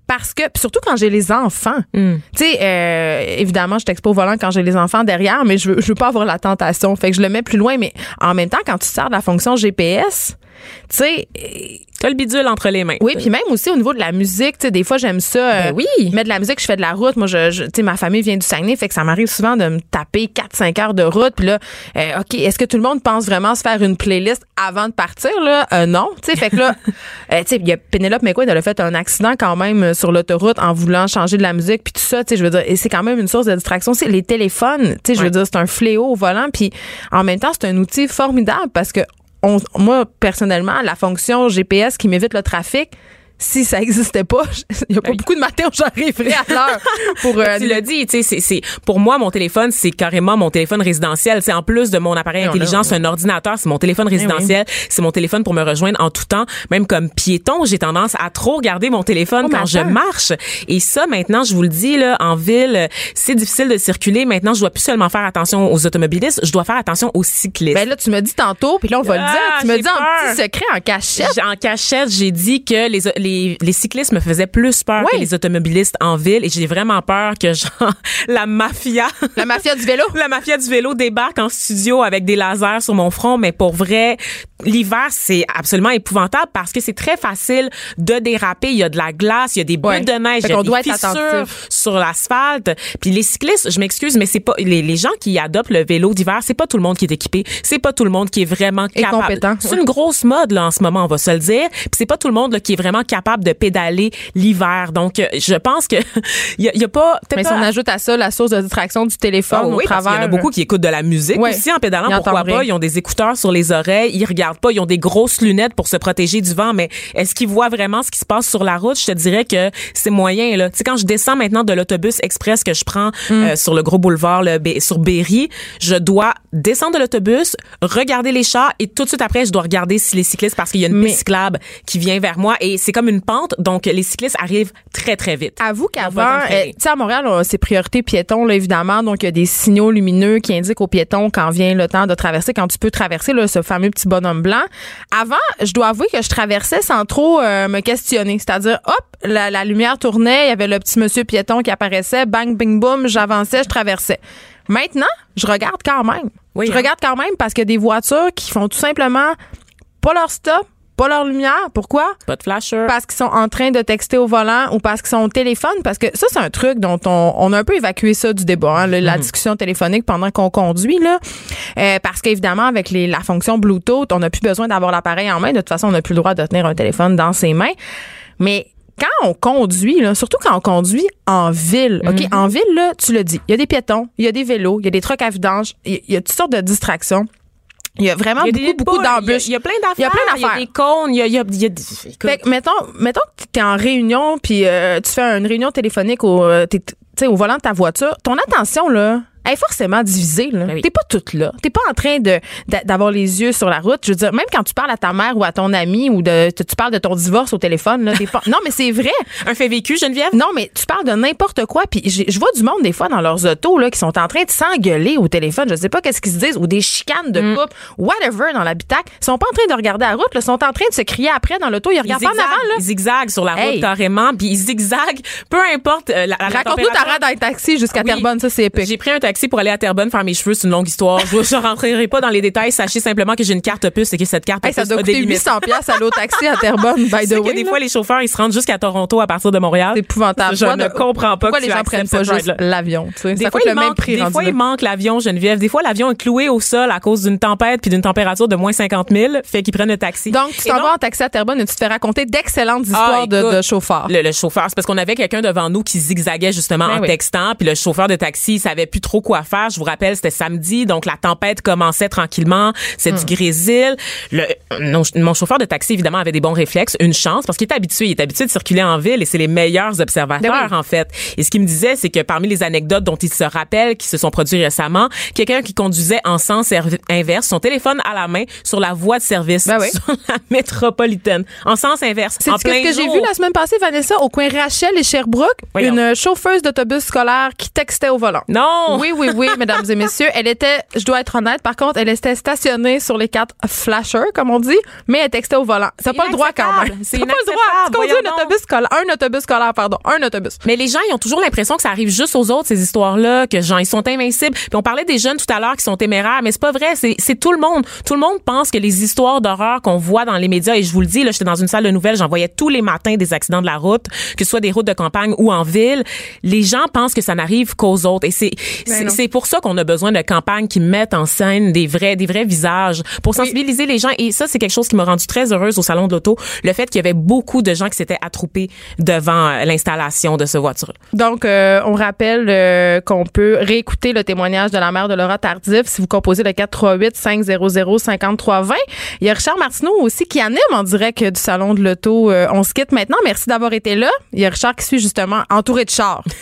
parce que surtout quand j'ai les enfants. Mm. Tu sais, euh, évidemment, je t'expose au volant quand j'ai les enfants derrière, mais je veux, je veux pas avoir la tentation. Fait que je le mets plus loin. Mais en même temps, quand tu sers de la fonction GPS, tu sais T'as le bidule entre les mains. Oui, puis même aussi au niveau de la musique, tu sais, des fois j'aime ça. Ben euh, oui. Mettre de la musique, je fais de la route. Moi, je, tu sais, ma famille vient du Saguenay, fait que ça m'arrive souvent de me taper 4-5 heures de route. Puis là, euh, ok, est-ce que tout le monde pense vraiment se faire une playlist avant de partir là? Euh, Non, tu sais, fait que là, <laughs> tu sais, il y a Penelope McQuaid, elle a fait un accident quand même sur l'autoroute en voulant changer de la musique puis tout ça. Tu sais, je veux dire, et c'est quand même une source de distraction. C'est les téléphones. Tu sais, je veux dire, c'est un fléau au volant. Puis en même temps, c'est un outil formidable parce que moi, personnellement, la fonction GPS qui m'évite le trafic, si ça existait pas, <laughs> il y a pas beaucoup de matins où j'arriverais à l'heure pour. euh, <laughs> tu l'as dit, tu sais, c'est, c'est, pour moi, mon téléphone, c'est carrément mon téléphone résidentiel. C'est en plus de mon appareil on intelligent, c'est un ordinateur, c'est mon téléphone résidentiel, c'est mon téléphone pour me rejoindre en tout temps. Même comme piéton, j'ai tendance à trop regarder mon téléphone Oh, quand je marche. Et ça, maintenant, je vous le dis, là, en ville, c'est difficile de circuler. Maintenant, je dois plus seulement faire attention aux automobilistes, je dois faire attention aux cyclistes. Ben là, tu me dis tantôt, puis là, on va le Ah, dire. Tu me dis en peur. petit secret, en cachette. J'ai- En cachette, j'ai dit que les, les, les cyclistes me faisaient plus peur Oui. que les automobilistes en ville et j'ai vraiment peur que genre <laughs> la mafia <laughs> La mafia du vélo. la mafia du vélo débarque en studio avec des lasers sur mon front. Mais pour vrai l'hiver c'est absolument épouvantable parce que c'est très facile de déraper. Il y a de la glace il y a des bulles Ouais. de neige il y a des fissures sur l'asphalte. Puis les cyclistes je m'excuse mais c'est pas les, les gens qui adoptent le vélo d'hiver c'est pas tout le monde qui est équipé. C'est pas tout le monde qui est vraiment capable. c'est une grosse mode là en ce moment on va se le dire. Puis c'est pas tout le monde là, qui est vraiment capable de pédaler l'hiver donc euh, je pense que il <laughs> y a, il pas Mais si pas- on ajoute à ça la source de distraction du téléphone ah au oui, parce qu'il travers. y en a beaucoup qui écoutent de la musique Ouais. aussi en pédalant. Pourquoi pas? Ils ont des écouteurs sur les oreilles, ils regardent pas, ils ont des grosses lunettes pour se protéger du vent, mais est-ce qu'ils voient vraiment ce qui se passe sur la route? Je te dirais que c'est moyen, là. Tu sais, quand je descends maintenant de l'autobus express que je prends Mm. euh, sur le gros boulevard sur Berry, je dois descendre de l'autobus, regarder les chars et tout de suite après, je dois regarder si les cyclistes parce qu'il y a une Mais- piste cyclable qui vient vers moi et c'est comme une pente, donc les cyclistes arrivent très, très vite. Avoue qu'avant, euh, tu sais, à Montréal, on a ses priorités piétons, là, évidemment. Donc, il y a des signaux lumineux qui indiquent aux piétons quand vient le temps de traverser, quand tu peux traverser, là, ce fameux petit bonhomme blanc. Avant, je dois avouer que je traversais sans trop euh, me questionner. C'est-à-dire, hop, la, la lumière tournait, il y avait le petit monsieur piéton qui apparaissait, bang, bing, boom, j'avançais, je traversais. Maintenant, je regarde quand même. Oui, je hein. regarde quand même parce a des voitures qui font tout simplement pas leur stop, pas leur lumière. Pourquoi? Pas de flasher. parce qu'ils sont en train de texter au volant ou parce qu'ils sont au téléphone parce que ça c'est un truc dont on, on a un peu évacué ça du débat hein, le- la Mhm. discussion téléphonique pendant qu'on conduit là Euh, parce qu'évidemment avec les, la fonction Bluetooth on n'a plus besoin d'avoir l'appareil en main de toute façon on n'a plus le droit de tenir un téléphone dans ses mains mais quand on conduit, là, surtout quand on conduit en ville, OK? Mhm. En ville, là, tu le dis, il y a des piétons, il y a des vélos, il y a des trucks à vidange, il y a toutes sortes de distractions. Il y a vraiment Il y a beaucoup, beaucoup il d'embûches. Il y a plein d'affaires. Il y a plein Il y a d'affaires. des cônes, il y a, il y a, il y a des- Fait que, mettons, mettons que t'es en réunion, puis euh, tu fais une réunion téléphonique au, euh, t'es- au volant de ta voiture. Ton attention, là, est forcément divisée. Là. Ben oui. T'es pas toute là. T'es pas en train de d'a- d'avoir les yeux sur la route. Je veux dire, même quand tu parles à ta mère ou à ton ami ou de tu parles de ton divorce au téléphone, là, t'es pas. <laughs> Non, mais c'est vrai. un fait vécu, Geneviève? Non, mais tu parles de n'importe quoi. Puis je vois du monde des fois dans leurs autos là qui sont en train de s'engueuler au téléphone. Je sais pas qu'est-ce qu'ils se disent ou des chicanes Mm. de couple, whatever dans l'habitacle. Ils sont pas en train de regarder la route. Ils sont en train de se crier après dans l'auto. Ils Ils regardent pas en avant là. ils zigzaguent sur la route Hey. carrément, puis ils zigzaguent, peu importe euh, la, la Raconte-nous ta ride dans taxi jusqu'à Oui. Terrebonne. Ça, c'est épique. J'ai pris un taxi pour aller à Terrebonne faire mes cheveux, c'est une longue histoire. Je ne rentrerai pas dans les détails. Sachez simplement que j'ai une carte puce et que cette carte Hey, ça doit coûter limites. 800 pièces aller au taxi à Terrebonne, by the que way. des fois, les chauffeurs, ils se rendent jusqu'à Toronto à partir de Montréal. C'est épouvantable. Je ne comprends pas Pourquoi que les gens prennent pas juste l'avion, tu sais? Des Ça fois, coûte il le même manque, prix des fois, il manque l'avion, Geneviève. Des fois, l'avion est cloué au sol à cause d'une tempête puis d'une température de moins 50 000. Fait qu'ils prennent le taxi. Donc, tu t'en vas en taxi à Terrebonne et tu te fais raconter d'excellentes Ah, histoires de, écoute, de chauffeurs. Le, le chauffeur, c'est parce qu'on avait quelqu'un devant nous qui zigzaguait justement Ben en textant, puis le chauffeur de taxi, il savait plus trop quoi faire. Je vous rappelle, c'était samedi, donc la tempête commençait tranquillement. C'est Hmm. du grésil. Le, non, mon chauffeur de taxi, évidemment, avait des bons réflexes. Une chance, parce qu'il est habitué. Il est habitué de circuler en ville et c'est les meilleurs observateurs, Ben oui. en fait. Et ce qu'il me disait, c'est que parmi les anecdotes dont il se rappelle, qui se sont produites récemment, quelqu'un qui conduisait en sens er- inverse, son téléphone à la main, sur la voie de service, Ben oui. <laughs> sur la métropolitaine, en sens inverse. C'est ce que j'ai vu la semaine passée, Vanessa, au coin Rachel et Sherbrooke, Voyons. une chauffeuse d'autobus scolaire qui textait au volant. Non! Oui, oui, oui, mesdames et messieurs. Elle était, je dois être honnête, par contre, elle était stationnée sur les quatre flashers, comme on dit, mais elle textait au volant. C'est pas le droit quand même. C'est pas le droit. Tu conduis un autobus scolaire, un autobus scolaire, pardon, un autobus. Mais les gens, ils ont toujours l'impression que ça arrive juste aux autres, ces histoires-là, que genre, ils sont invincibles. Puis on parlait des jeunes tout à l'heure qui sont téméraires, mais c'est pas vrai. C'est, c'est tout le monde. Tout le monde pense que les histoires d'horreur qu'on voit dans les médias, et je vous le dis, là, j'étais dans une salle de nouvelles, j'en voyais tous les matins des accidents de la route, que ce soit des routes de campagne ou en ville. Les gens pensent que ça n'arrive qu'aux autres. Et c'est, Ben c'est- pour ça qu'on a besoin de campagnes qui mettent en scène des vrais, des vrais visages pour sensibiliser les gens. Et ça, c'est quelque chose qui m'a rendu très heureuse au salon de l'auto. Le fait qu'il y avait beaucoup de gens qui s'étaient attroupés devant euh, l'installation de ce voiture. Donc, euh, on rappelle euh, qu'on peut réécouter le témoignage de la mère de Laura Tardif si vous composez le 438-500-5320. Il y a Richard Martineau aussi qui anime en direct du Salon de l'Auto. Euh, on se quitte maintenant. Merci d'avoir été là. Il y a Richard qui suit justement entouré de chars. <laughs>